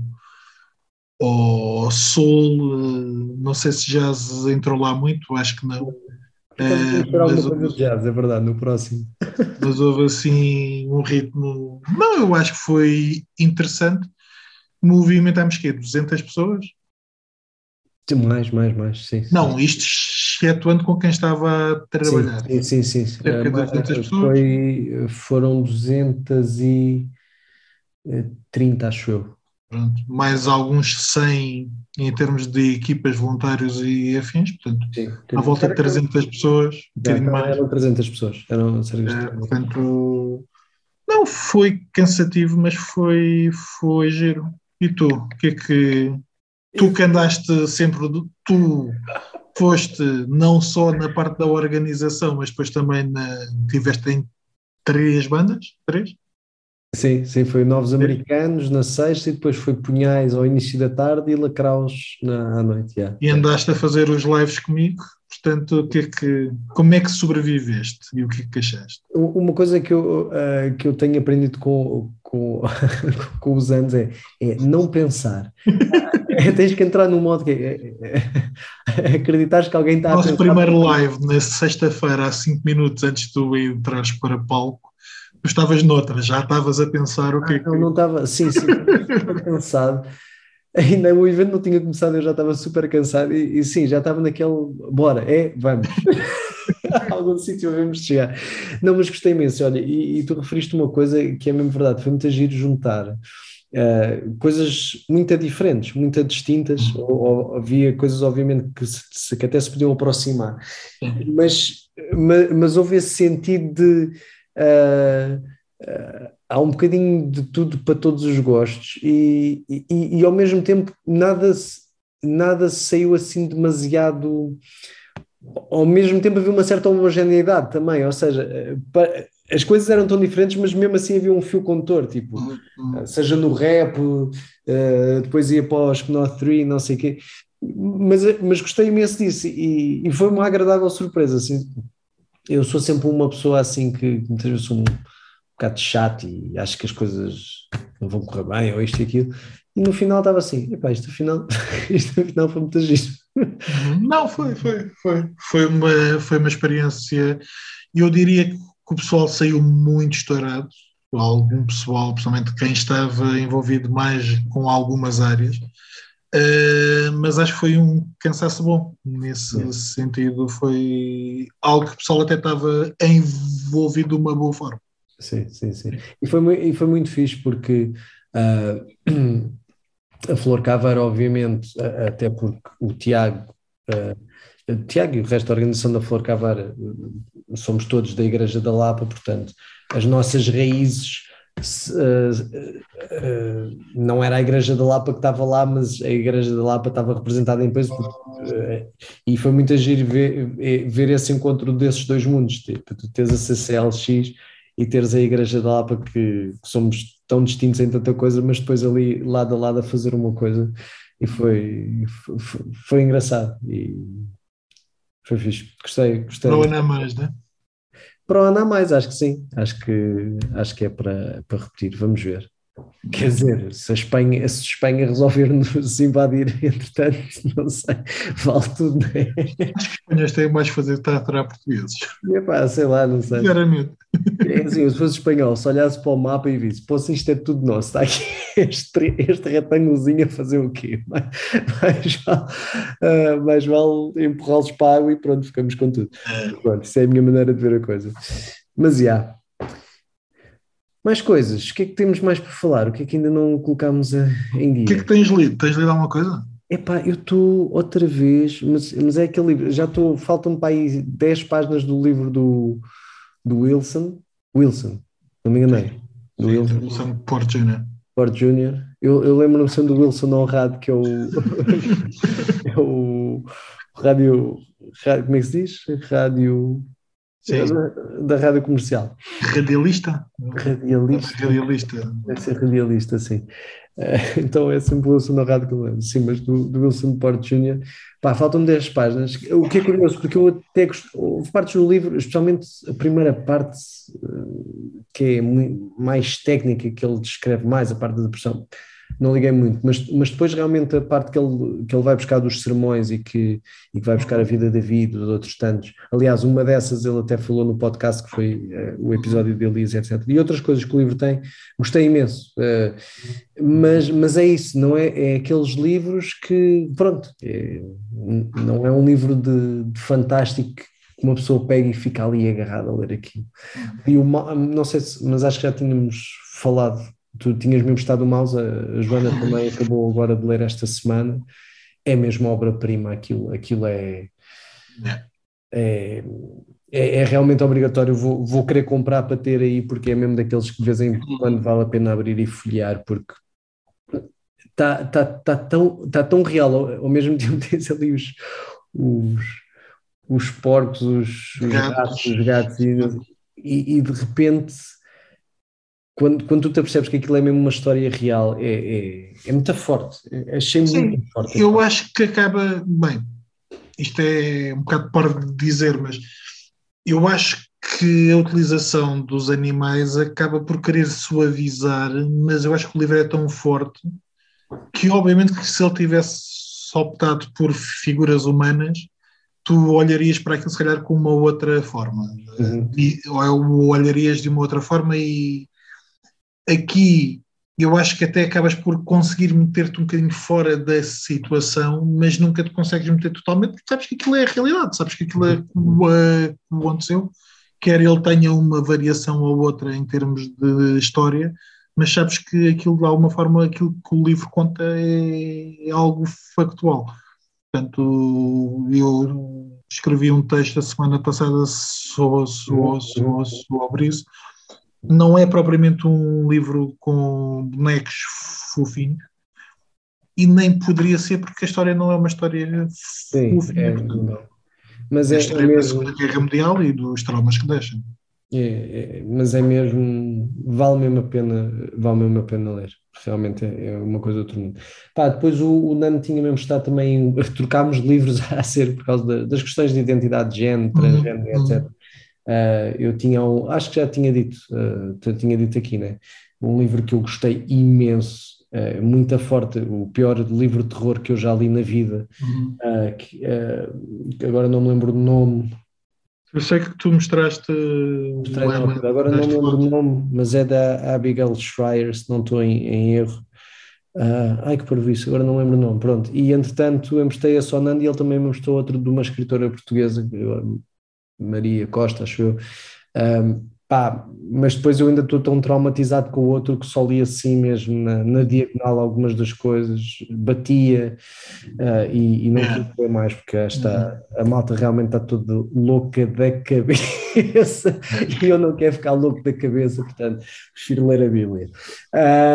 o soul. Uh, não sei se jazz entrou lá muito, acho que não. Uh, mas, de jazz, é verdade, no próximo. [laughs] Mas houve assim um ritmo. Não, eu acho que foi interessante. Movimentámos que 200 pessoas? Mais, mais, mais, sim. Não, isto excetuando com quem estava a trabalhar. Sim, sim, sim. sim. Uh, foi, foram 230, acho eu. Pronto. Mais alguns 100 em termos de equipas, voluntários e afins, portanto, sim, à volta de 300 pessoas. Um mais. Eram 300 pessoas, eram é, portanto, não foi cansativo, mas foi, foi giro. E tu, o que é que tu que andaste sempre, tu foste não só na parte da organização, mas depois também na, tiveste em três bandas? Três? Sim, sim, foi Novos Americanos na sexta e depois foi Punhais ao início da tarde e Lacraus na, à noite. Yeah. E andaste a fazer os lives comigo, portanto, o que é que, como é que sobreviveste e o que é que achaste? Uma coisa que eu, uh, que eu tenho aprendido com, com, [laughs] com os anos é, é não pensar. [laughs] É, [laughs] tens que entrar num modo que é, é, é acreditar que alguém está Nosso a Nosso primeiro live, na sexta-feira, há cinco minutos antes de tu entrares para palco, tu estavas noutra, já estavas a pensar o que é que. Não, não estava, sim, sim, estava [laughs] cansado. Ainda o evento não tinha começado, eu já estava super cansado e, e sim, já estava naquele, bora, é, vamos. [laughs] algum sítio vamos chegar. Não, mas gostei imenso, olha, e, e, tu referiste uma coisa que é mesmo verdade, foi muito agir juntar uh, coisas muito diferentes, muito distintas, ou, ou, havia coisas obviamente que, se, que, até se podiam aproximar, mas, mas, mas, houve esse sentido de uh, uh, há um bocadinho de tudo para todos os gostos e, e, e ao mesmo tempo nada, nada saiu assim demasiado ao mesmo tempo havia uma certa homogeneidade também, ou seja, as coisas eram tão diferentes, mas mesmo assim havia um fio condutor, tipo, uhum. uhum. seja no rap, uh, depois ia para os Knot 3, não sei o quê, mas, mas gostei imenso disso e, e, foi uma agradável surpresa, assim, eu sou sempre uma pessoa assim que muitas vezes sou um bocado chato e acho que as coisas não vão correr bem ou isto e aquilo, e no final estava assim, epá, isto afinal, [laughs] isto afinal foi muito giro. Não, foi, foi, foi, foi uma, foi uma experiência, eu diria que que o pessoal saiu muito estourado, algum pessoal, principalmente quem estava envolvido mais com algumas áreas, uh, mas acho que foi um cansaço bom nesse é. sentido, foi algo que o pessoal até estava envolvido de uma boa forma. Sim, sim, sim. E foi, e foi muito fixe porque uh, [clears throat] a Flor Caveira, obviamente, até porque o Tiago. Uh, Tiago e o resto da organização da Flor Caveira somos todos da Igreja da Lapa, portanto, as nossas raízes uh, uh, não era a Igreja da Lapa que estava lá, mas a Igreja da Lapa estava representada em peso uh, e foi muito agir ver, ver esse encontro desses dois mundos, tipo, tu tens a CCLX e teres a Igreja da Lapa que, que, somos tão distintos em tanta coisa, mas depois ali lado a lado a fazer uma coisa e foi, foi, foi engraçado e foi fixe, gostei, gostei. Para o ano a mais, né? Para o ano a mais, acho que sim. Acho que, acho que é para, para repetir, vamos ver. Quer dizer, se a Espanha, se a Espanha resolver nos invadir, [laughs] entretanto, não sei, vale tudo, não é? Acho que os espanhóis têm mais fazer estar atrás portugueses. Epá, sei lá, não sei. Claramente. É assim, se fosse espanhol, se olhasse para o mapa e visse, pô, isto é tudo nosso, está aqui [laughs] este, este retângulozinho a fazer o quê? [laughs] Mais, mais vale, uh, mais vale empurrá-los para a água e pronto, ficamos com tudo. É. Pronto, isso é a minha maneira de ver a coisa. Mas, já. Yeah. Mais coisas, o que é que temos mais para falar? O que é que ainda não colocámos em dia? O que é que tens lido? Tens lido alguma coisa? Epá, eu estou outra vez, mas, mas é aquele livro, já estou, faltam para aí 10 páginas do livro do, do Wilson, Wilson, não me enganei. Do Sim, Wilson, Wilson Porto Jr. Porto Jr. Eu, eu lembro-me sempre do Wilson honrado, que é o, [laughs] é o rádio, rádio, como é que se diz? Rádio da, da, rádio comercial. Radialista? Radialista. Radialista. Deve ser radialista, sim. Uh, então é sempre o Wilson na rádio que eu lembro, sim, mas do, do Wilson Porto Jr. Pá, faltam 10 páginas, o que é curioso, porque eu até gosto, houve partes do livro, especialmente a primeira parte, uh, que é mais técnica, que ele descreve mais, a parte da depressão não liguei muito, mas, mas depois realmente a parte que ele, que ele vai buscar dos sermões e que, e que vai buscar a vida da vida de outros tantos. Aliás, uma dessas ele até falou no podcast, que foi uh, o episódio de Elise, etc. E outras coisas que o livro tem, gostei imenso. Uh, mas, mas é isso, não é? É aqueles livros que, pronto, é, não é um livro de, de fantástico que uma pessoa pega e fica ali agarrada a ler aquilo. E o, não sei se, mas acho que já tínhamos falado tu tinhas mesmo estado o mouse, a Joana [laughs] também acabou agora de ler esta semana, é mesmo obra-prima, aquilo, aquilo é, é, é, é, realmente obrigatório, vou, vou querer comprar para ter aí, porque é mesmo daqueles que de vez em quando vale a pena abrir e folhear, porque está tá, tá tão, tá tão real, ao, ao mesmo [laughs] tempo tens ali os, os, os porcos, os, os gatos, os gatos, e, e de repente quando, quando tu te percebes que aquilo é mesmo uma história real, é, é, é muito forte. Achei Sim, muito forte. Eu acho que acaba, bem, isto é um bocado para dizer, mas eu acho que a utilização dos animais acaba por querer suavizar, mas eu acho que o livro é tão forte que, obviamente, que se ele tivesse optado por figuras humanas, tu olharias para aquilo, se calhar, com uma outra forma. Uhum. E, ou olharias de uma outra forma e aqui eu acho que até acabas por conseguir meter-te um bocadinho fora da situação, mas nunca te consegues meter totalmente, porque sabes que aquilo é a realidade, sabes que aquilo é o que aconteceu, quer ele tenha uma variação ou outra em termos de história, mas sabes que aquilo de alguma forma aquilo que o livro conta é, é algo factual. Portanto, eu escrevi um texto a semana passada sobre, sobre, sobre, sobre isso. Não é propriamente um livro com bonecos fofinhos, e nem poderia ser porque a história não é uma história Sim, fofinha. É, mas é, é mesmo... da Segunda Guerra Mundial e dos traumas que deixam. É, é, mas é mesmo, vale mesmo a pena, vale mesmo a pena ler, realmente é, é uma coisa outro mundo. Pá, depois o, o Nano tinha mesmo estado também, [laughs] trocámos livros [laughs] a ser por causa das questões de identidade de género, uhum, transgênero, uhum. etc. Uh, eu tinha um, acho que já tinha dito, uh, tinha dito aqui, né? Um livro que eu gostei imenso, uh, muito forte, o pior livro de terror que eu já li na vida, uhum. que, agora não me lembro o nome, eu sei que tu mostraste. Mostrei agora não me lembro o nome, mas é da Abigail Schreier, se não estou em, em erro. Uh, ai que isso, agora não lembro o nome. Pronto, e entretanto eu mostrei a Sonando e ele também me mostrou outro de uma escritora portuguesa, Maria Costa, acho eu. Um, Pá, mas depois eu ainda estou tão traumatizado com o outro que só li assim mesmo na, na diagonal algumas das coisas, batia uh, e, e, não ver mais porque esta, uhum. a malta realmente está toda louca da cabeça [laughs] e eu não quero ficar louco da cabeça, portanto prefiro ler a Bíblia.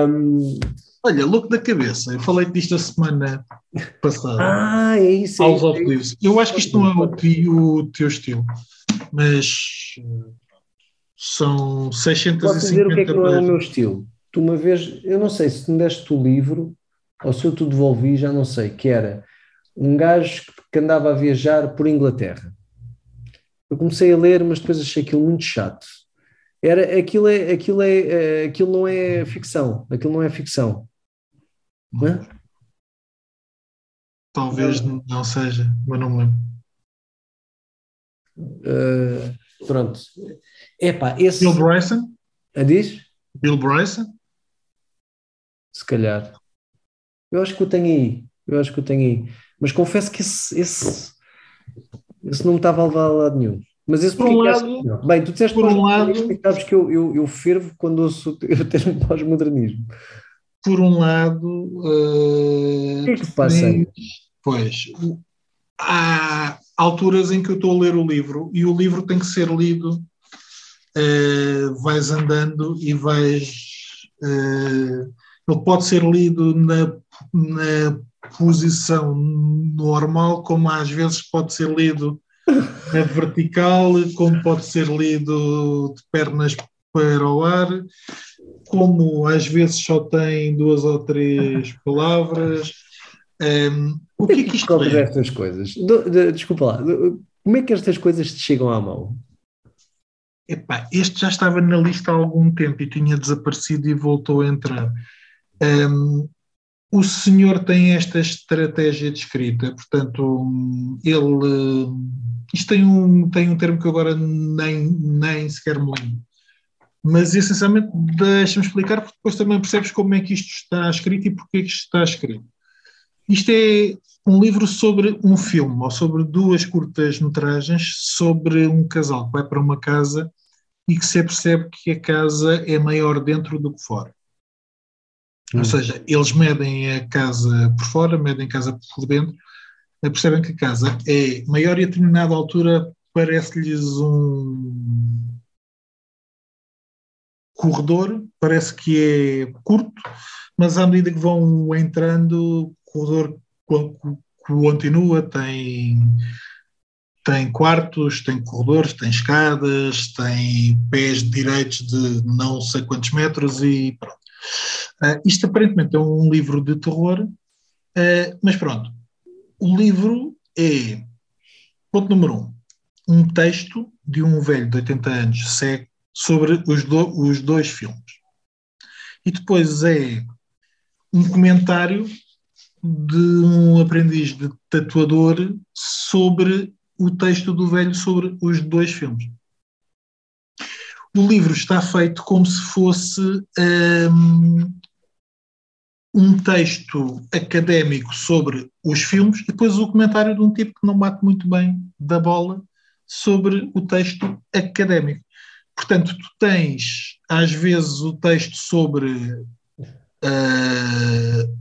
Um, Olha, louco da cabeça, eu falei disto a semana passada. Ah, é isso. É isso, é Eu acho que isto não é o teu estilo, mas são 650 Posso dizer o que é que não é o meu estilo? Tu uma vez, eu não sei se me deste o livro ou se eu te devolvi, já não sei, que era um gajo que andava a viajar por Inglaterra. Eu comecei a ler, mas depois achei aquilo muito chato. Era, aquilo, é, aquilo, é, é aquilo não é ficção, aquilo não é ficção. Não é? Talvez não, não seja, mas não me lembro. Uh, pronto. Epá, esse... Bill Bryson? A diz? Bill Bryson? Se calhar. Eu acho que o tenho aí. Eu acho que o tenho aí. Mas confesso que esse, esse, esse não me estava a levar a lado nenhum. Mas esse por um lado, Bem, tu disseste por um lado, sabes que eu, eu, eu fervo quando ouço o [laughs] termo pós-modernismo. Por um lado, uh, o que é que passa? Pois, há alturas em que eu estou a ler o livro e o livro tem que ser lido uh, vais andando e vais. Uh, ele pode ser lido na, na posição normal, como às vezes pode ser lido na vertical, como pode ser lido de pernas para o ar, como às vezes só tem duas ou três palavras. Um, ehm, o que é que isto é? estas coisas? Desculpa lá, como é que estas coisas te chegam à mão? Epá, este já estava na lista há algum tempo e tinha desaparecido e voltou a entrar. Um, o senhor tem esta estratégia de escrita, portanto, ele. Isto tem um, tem um termo que agora nem, nem sequer me lembro. Mas essencialmente, deixa-me explicar, porque depois também percebes como é que isto está escrito e porque é que isto está escrito. Isto é um livro sobre um filme, ou sobre duas curtas-metragens, sobre um casal que vai para uma casa e que se percebe que a casa é maior dentro do que fora. Hum. Ou seja, eles medem a casa por fora, medem a casa por dentro, percebem que a casa é maior e a determinada altura parece-lhes um corredor, parece que é curto, mas à medida que vão entrando, corredor continua, tem tem quartos, tem corredores, tem escadas, tem pés direitos de não sei quantos metros e pronto. Uh, isto aparentemente é um livro de terror, uh, mas pronto. O livro é, ponto número um, um texto de um velho de 80 anos cego sobre os, do, os dois filmes. E depois é um comentário de um aprendiz de tatuador sobre o texto do velho sobre os dois filmes. O livro está feito como se fosse um, um texto académico sobre os filmes e depois o comentário de um tipo que não bate muito bem da bola sobre o texto académico. portanto, tu tens às vezes o texto sobre uh,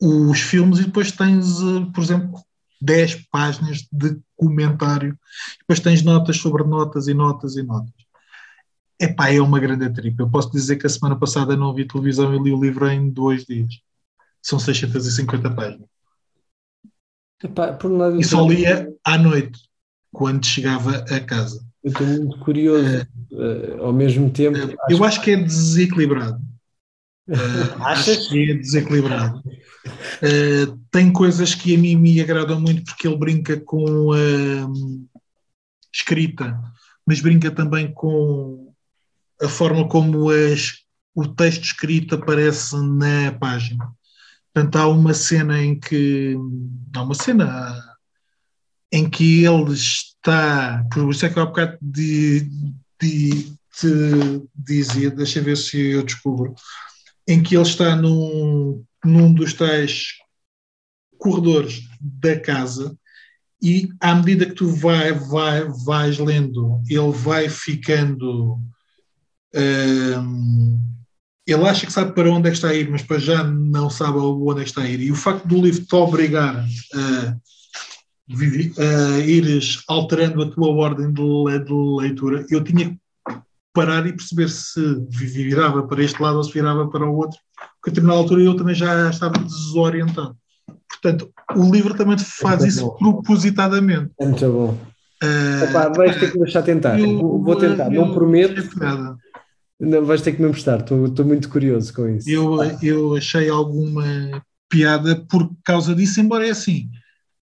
os filmes e depois tens, uh, por exemplo, 10 páginas de comentário, depois tens notas sobre notas e notas e notas. Epá, é uma grande tripa. Eu posso dizer que a semana passada não vi televisão e li o livro em dois dias. São 650 páginas. Epá, por um lado, e só lia à noite, quando chegava a casa. Eu estou muito curioso. Uh, ao mesmo tempo. Eu acho que é desequilibrado. Acho que é desequilibrado. Uh, tem coisas que a mim me agradam muito porque ele brinca com a escrita, mas brinca também com a forma como as, o texto escrito aparece na página. Portanto, há uma cena em que. Há uma cena em que ele está. Por isso é que eu há bocado de, de, te dizia, deixa ver se eu descubro, em que ele está num, num dos tais corredores da casa e à medida que tu vai, vai, vais lendo, ele vai ficando. Hum, ele acha que sabe para onde é que está a ir, mas para já não sabe onde é que está a ir. E o facto do livro te obrigar a, a ires alterando a tua ordem de, leitura, eu tinha parar e perceber se virava para este lado ou se virava para o outro, porque a determinada altura eu também já estava desorientado. Portanto, o livro também faz isso bom. propositadamente. É muito bom. Uh, Opa, vais ter que me deixar tentar. Eu, vou tentar, não prometo. Não, vais ter que me emprestar, estou, estou muito curioso com isso. Eu, eu achei alguma piada por causa disso, embora é assim,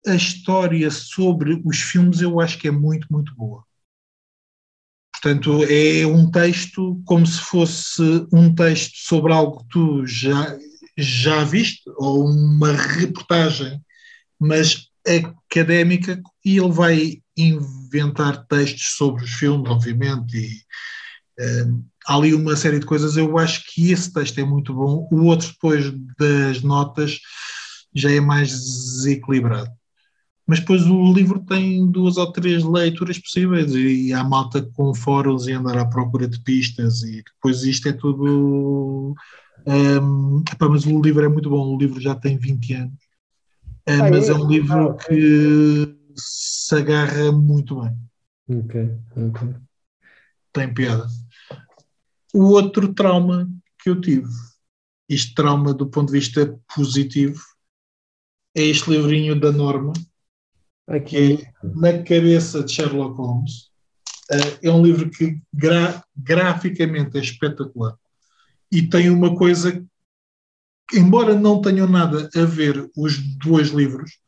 a história sobre os filmes eu acho que é muito, muito boa. Portanto, é um texto como se fosse um texto sobre algo que tu já, já viste, ou uma reportagem, mas académica, e ele vai inventar textos sobre os filmes, obviamente, e um, há ali uma série de coisas. Eu acho que esse texto é muito bom. O outro, depois das notas, já é mais desequilibrado. Mas depois o livro tem duas ou três leituras possíveis e há malta com fóruns e andar à procura de pistas e depois isto é tudo um, epá, mas o livro é muito bom, o livro já tem 20 anos, um, ah, mas é, é um livro ah, que se agarra muito bem. Ok, ok. Tem piada. O outro trauma que eu tive, este trauma do ponto de vista positivo, é este livrinho da Norma, Aqui. é Na Cabeça de Sherlock Holmes. Uh, é um livro que gra graficamente é espetacular e tem uma coisa embora não tenham nada a ver os dois livros,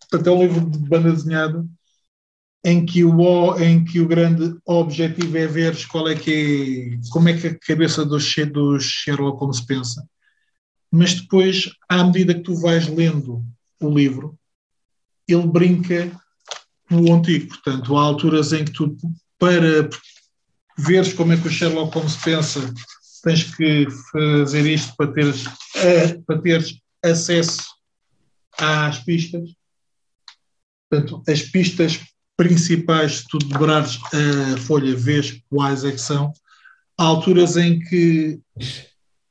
portanto é um livro de banda desenhada em que o, em que o grande objetivo é ver qual é que é, como é que a cabeça do Sherlock Holmes pensa, mas depois, à medida que tu vais lendo o livro, ele brinca no antigo, portanto, há alturas em que tu, para veres como é que o Sherlock Holmes pensa, tens que fazer isto para teres, para teres acesso às pistas. Portanto, as pistas principais, se tu dobrares a folha, vês quais é que são. Há alturas em que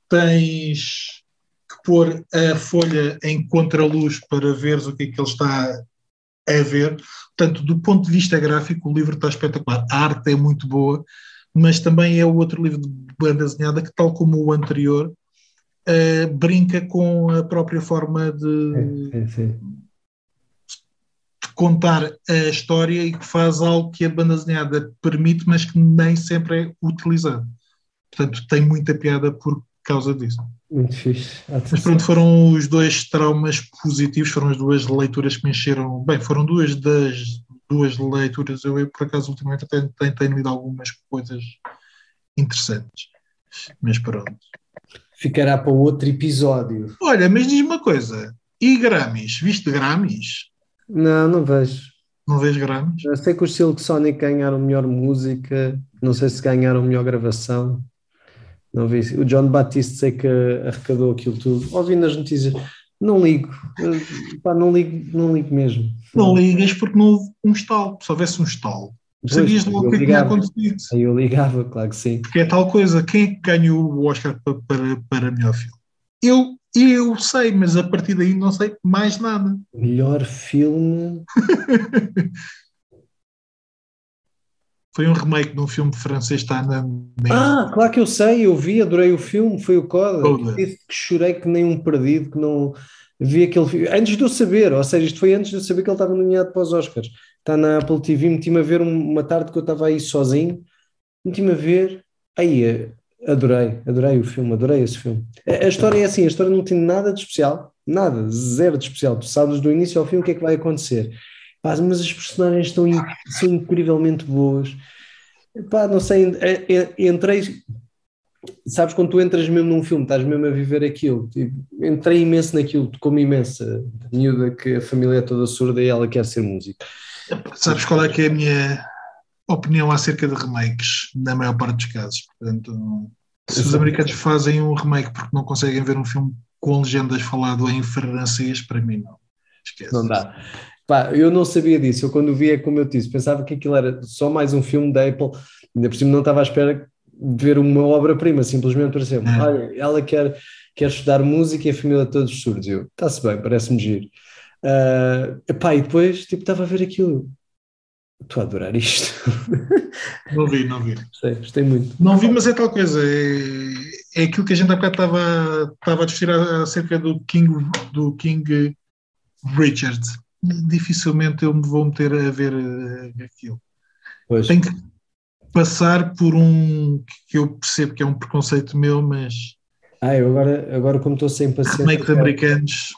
tens pôr a folha em contraluz para veres o que é que ele está a ver. Portanto, do ponto de vista gráfico, o livro está espetacular. A arte é muito boa mas também é o outro livro de banda desenhada que, tal como o anterior, uh, brinca com a própria forma de, sim, sim. de, contar a história e que faz algo que a banda desenhada permite, mas que nem sempre é utilizado. Portanto, tem muita piada por causa disso. Muito fixe. Mas pronto, foram os dois traumas positivos, foram as duas leituras que me encheram. Bem, foram duas das duas leituras. Eu, por acaso, ultimamente tenho, tenho, tenho lido algumas coisas interessantes. Mas pronto. Ficará para outro episódio. Olha, mas diz uma coisa. E Grammys? Viste Grammys? Não, não vejo. Não vejo Grammys? Eu sei que os Silk Sonic ganharam melhor música, não sei se ganharam melhor gravação. Não vi. O John Batiste sei que arrecadou aquilo tudo. Ouvi nas notícias. Não ligo. pá, não ligo, não ligo mesmo. Não ligas porque não houve um estalo. Se houvesse um estalo, Sabias logo o que, é tinha acontecido. Aí eu ligava, claro que sim. Porque é tal coisa, quem é que ganhou o Oscar para, para, para melhor filme? Eu, eu sei, mas a partir daí não sei mais nada. Melhor filme. [laughs] Foi um remake de um filme francês, está na. Ah, claro que eu sei, eu vi, adorei o filme, foi o Coda. Que chorei que nem um perdido, que não vi aquele filme. Antes de eu saber, ou seja, isto foi antes de eu saber que ele estava nomeado para os Oscars. Está na Apple TV, meti-me a ver uma tarde que eu estava aí sozinho, meti-me a ver, aí adorei, adorei o filme, adorei esse filme. A, a, história é assim, a história não tem nada de especial, nada, zero de especial. Tu sabes do início ao fim o que é que vai acontecer. Pá, mas as personagens estão são incrivelmente boas. Pá, não sei, entrei. Sabes quando tu entras mesmo num filme, estás mesmo a viver aquilo. Tipo, entrei imenso naquilo, como imensa miúda que a família é toda surda e ela quer ser música. Sabes qual é que é a minha opinião acerca de remakes, na maior parte dos casos? Portanto, se os americanos fazem um remake porque não conseguem ver um filme com legendas falado em francês, para mim não. Esquece. Não dá. Pá, eu não sabia disso. Eu quando via, como eu disse, pensava que aquilo era só mais um filme da Apple. Ainda por cima não estava à espera de ver uma obra-prima, simplesmente para ser, é. olha, ela quer, quer estudar música e a família todos surdos. Eu, está-se bem, parece-me giro. Uh, epá, e depois, tipo, estava a ver aquilo. Estou a adorar isto. [laughs] Não vi, não vi. Gostei, gostei muito. Não vi, mas é tal coisa. É, é aquilo que a gente há bocado estava, estava a discutir acerca do King, do King Richard dificilmente eu me vou meter a ver uh, aquilo. Pois. Tenho que passar por um que eu percebo que é um preconceito meu, mas. Ah, eu agora, agora como estou sem paciência. Remake de americanos,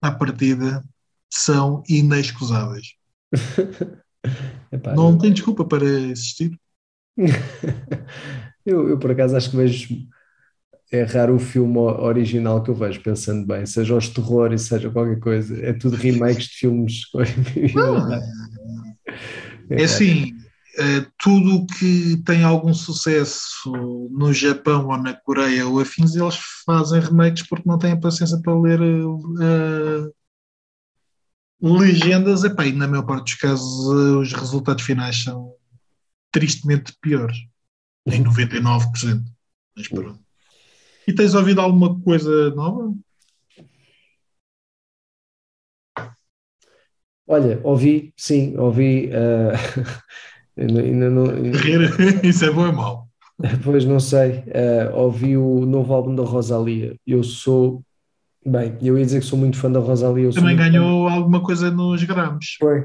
à partida, são inexcusáveis. [laughs] Epá, não eu... tem desculpa para existir. [laughs] eu, eu, por acaso, acho que vejo é raro o filme original que eu vejo, pensando bem, seja os terrores, seja qualquer coisa, é tudo remakes de filmes. [laughs] é assim, é, tudo que tem algum sucesso no Japão ou na Coreia ou afins, eles fazem remakes porque não têm paciência para ler uh, legendas, epá, e na maior parte dos casos uh, os resultados finais são tristemente piores, em 99%. Mas pronto. E tens ouvido alguma coisa nova? Olha, ouvi, sim, ouvi. [laughs] Uh, ainda não, [laughs] Isso é bom ou mau? [laughs] Pois não sei. Uh, ouvi o novo álbum da Rosalia. Eu sou. Bem, eu ia dizer que sou muito fã da Rosalia. Também ganhou fã. alguma coisa nos Grams. Foi.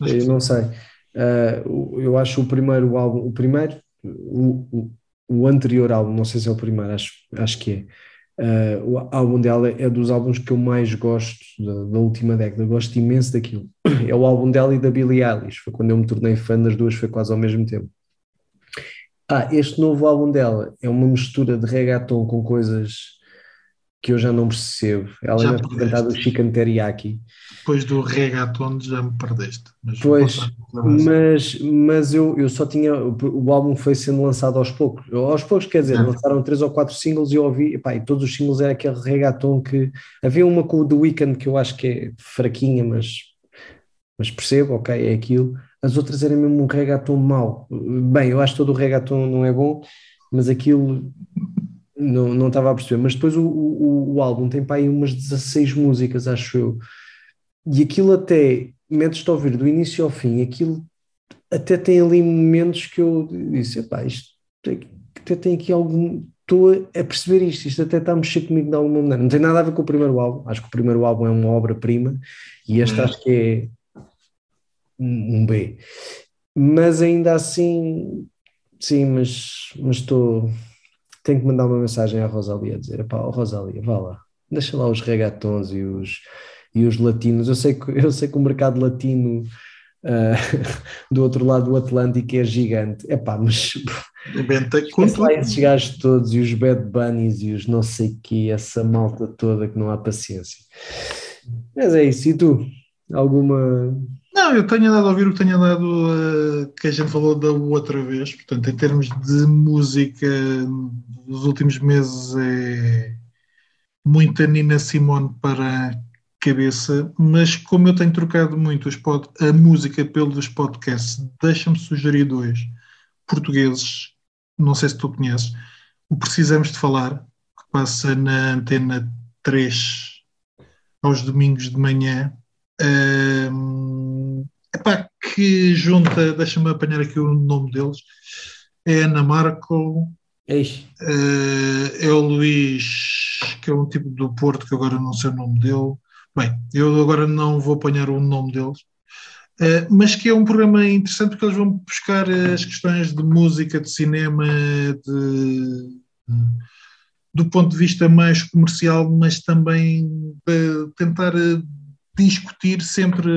Eu não sei. Uh, eu acho o primeiro álbum, o primeiro, o, o anterior álbum, não sei se é o primeiro, acho, acho que é. Uh, o álbum dela é dos álbuns que eu mais gosto da, da, última década, gosto imenso daquilo. [clears throat] É o álbum dela e da Billie Eilish, foi quando eu me tornei fã das duas, foi quase ao mesmo tempo. Ah, este novo álbum dela é uma mistura de reggaeton com coisas que eu já não percebo. Ela já tinha cantado o Chicken Teriyaki. Depois do reggaeton já me perdeste. Mas pois, mas, mas eu, eu só tinha. O álbum foi sendo lançado aos poucos. Aos poucos, quer dizer, lançaram três ou quatro singles e eu ouvi. Epá, e todos os singles era aquele reggaeton que. Havia uma com o The Weeknd que eu acho que é fraquinha, mas, mas percebo, ok, é aquilo. As outras eram mesmo um reggaeton mau. Bem, eu acho que todo o reggaeton não é bom, mas aquilo não, não estava a perceber, mas depois o, o, o álbum tem para aí umas 16 músicas, acho eu, e aquilo até, metes-te a ouvir do início ao fim, aquilo até tem ali momentos que eu disse, epá, isto até tem aqui algum, estou a perceber isto, isto até está a mexer comigo de alguma maneira, não tem nada a ver com o primeiro álbum, acho que o primeiro álbum é uma obra-prima, e este hum. acho que é um B, mas ainda assim, sim, mas, mas estou tenho que mandar uma mensagem à Rosalia a dizer: pá, oh, Rosalia, vá lá, deixa lá os regatons e os, e os latinos. Eu sei que, [laughs] eu sei que o mercado latino uh, [laughs] do outro lado do Atlântico é gigante. É [laughs] pá, mas. Esquece lá esses gajos todos e os Bad Bunnies e os não sei que, essa malta toda que não há paciência. Mas é isso, e tu? Alguma não, eu tenho andado a ouvir o que tenho andado uh, que a gente falou da outra vez, portanto, em termos de música, nos últimos meses é muita Nina Simone para cabeça, mas como eu tenho trocado muito pod, a música pelos podcasts, deixa-me sugerir dois portugueses, não sei se tu conheces, o Precisamos de Falar, que passa na antena 3 aos domingos de manhã. Um, epá, que junta, deixa-me apanhar aqui o nome deles, é Ana Marco, uh, é o Luís, que é um tipo do Porto, que agora não sei o nome dele. Bem, eu agora não vou apanhar o nome deles, uh, mas que é um programa interessante porque eles vão buscar as questões de música, de cinema, de, do ponto de vista mais comercial, mas também de tentar eh, discutir sempre,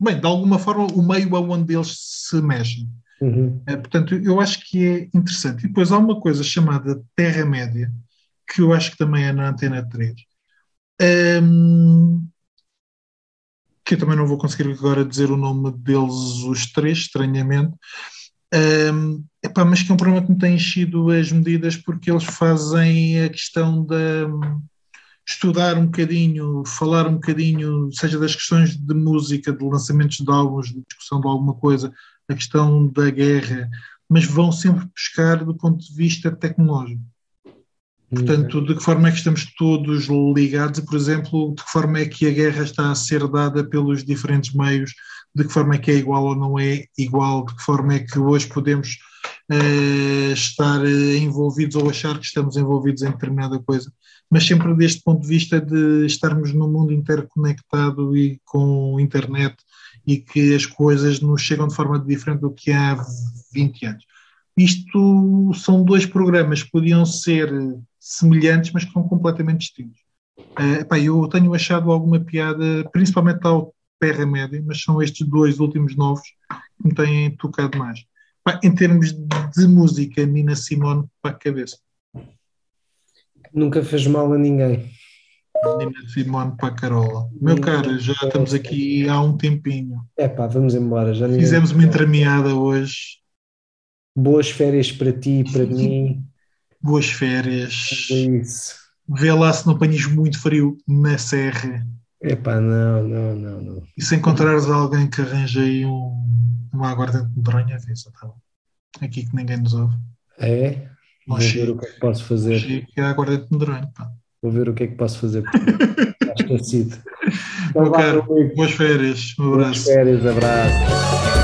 bem, de alguma forma, o meio aonde eles se mexem. Uhum. É, portanto, eu acho que é interessante. E depois há uma coisa chamada Terra-média, que eu acho que também é na Antena 3, um, que eu também não vou conseguir agora dizer o nome deles, os três, estranhamente, um, epá, mas que é um problema que me tem enchido as medidas porque eles fazem a questão de estudar um bocadinho, falar um bocadinho, seja das questões de música, de lançamentos de álbuns, de discussão de alguma coisa, a questão da guerra, mas vão sempre buscar do ponto de vista tecnológico. Portanto, de que forma é que estamos todos ligados e, por exemplo, de que forma é que a guerra está a ser dada pelos diferentes meios, de que forma é que é igual ou não é igual, de que forma é que hoje podemos uh, estar eh, envolvidos ou achar que estamos envolvidos em determinada coisa, mas sempre deste ponto de vista de estarmos num mundo interconectado e com internet e que as coisas nos chegam de forma diferente do que há 20 anos. Isto são dois programas que podiam ser semelhantes, mas que são completamente distintos. Uh, eu tenho achado alguma piada, principalmente ao Terra Média, mas são estes dois últimos novos que me têm tocado mais. Pá, em termos de música, Nina Simone para a cabeça. Nunca fez mal a ninguém. Nina Simone para a Carola. Meu caro, já estamos aqui há um tempinho. É pá, vamos embora. Já Fizemos uma entremeada hoje. Boas férias para ti e para mim. Boas férias. É isso. Vê lá se não apanhas muito frio na serra. Epá, não, não, não, não. E se encontrares alguém que arranje aí um, uma aguardente de medronha, avisa, tá bom? Aqui que ninguém nos ouve. É? Vou ver o que é que posso fazer. Chico é aguardente de medronha, pá. Vou ver o que é que posso fazer. [laughs] Está esquecido. Então, quero, boas férias. Um abraço. Boas férias, abraço.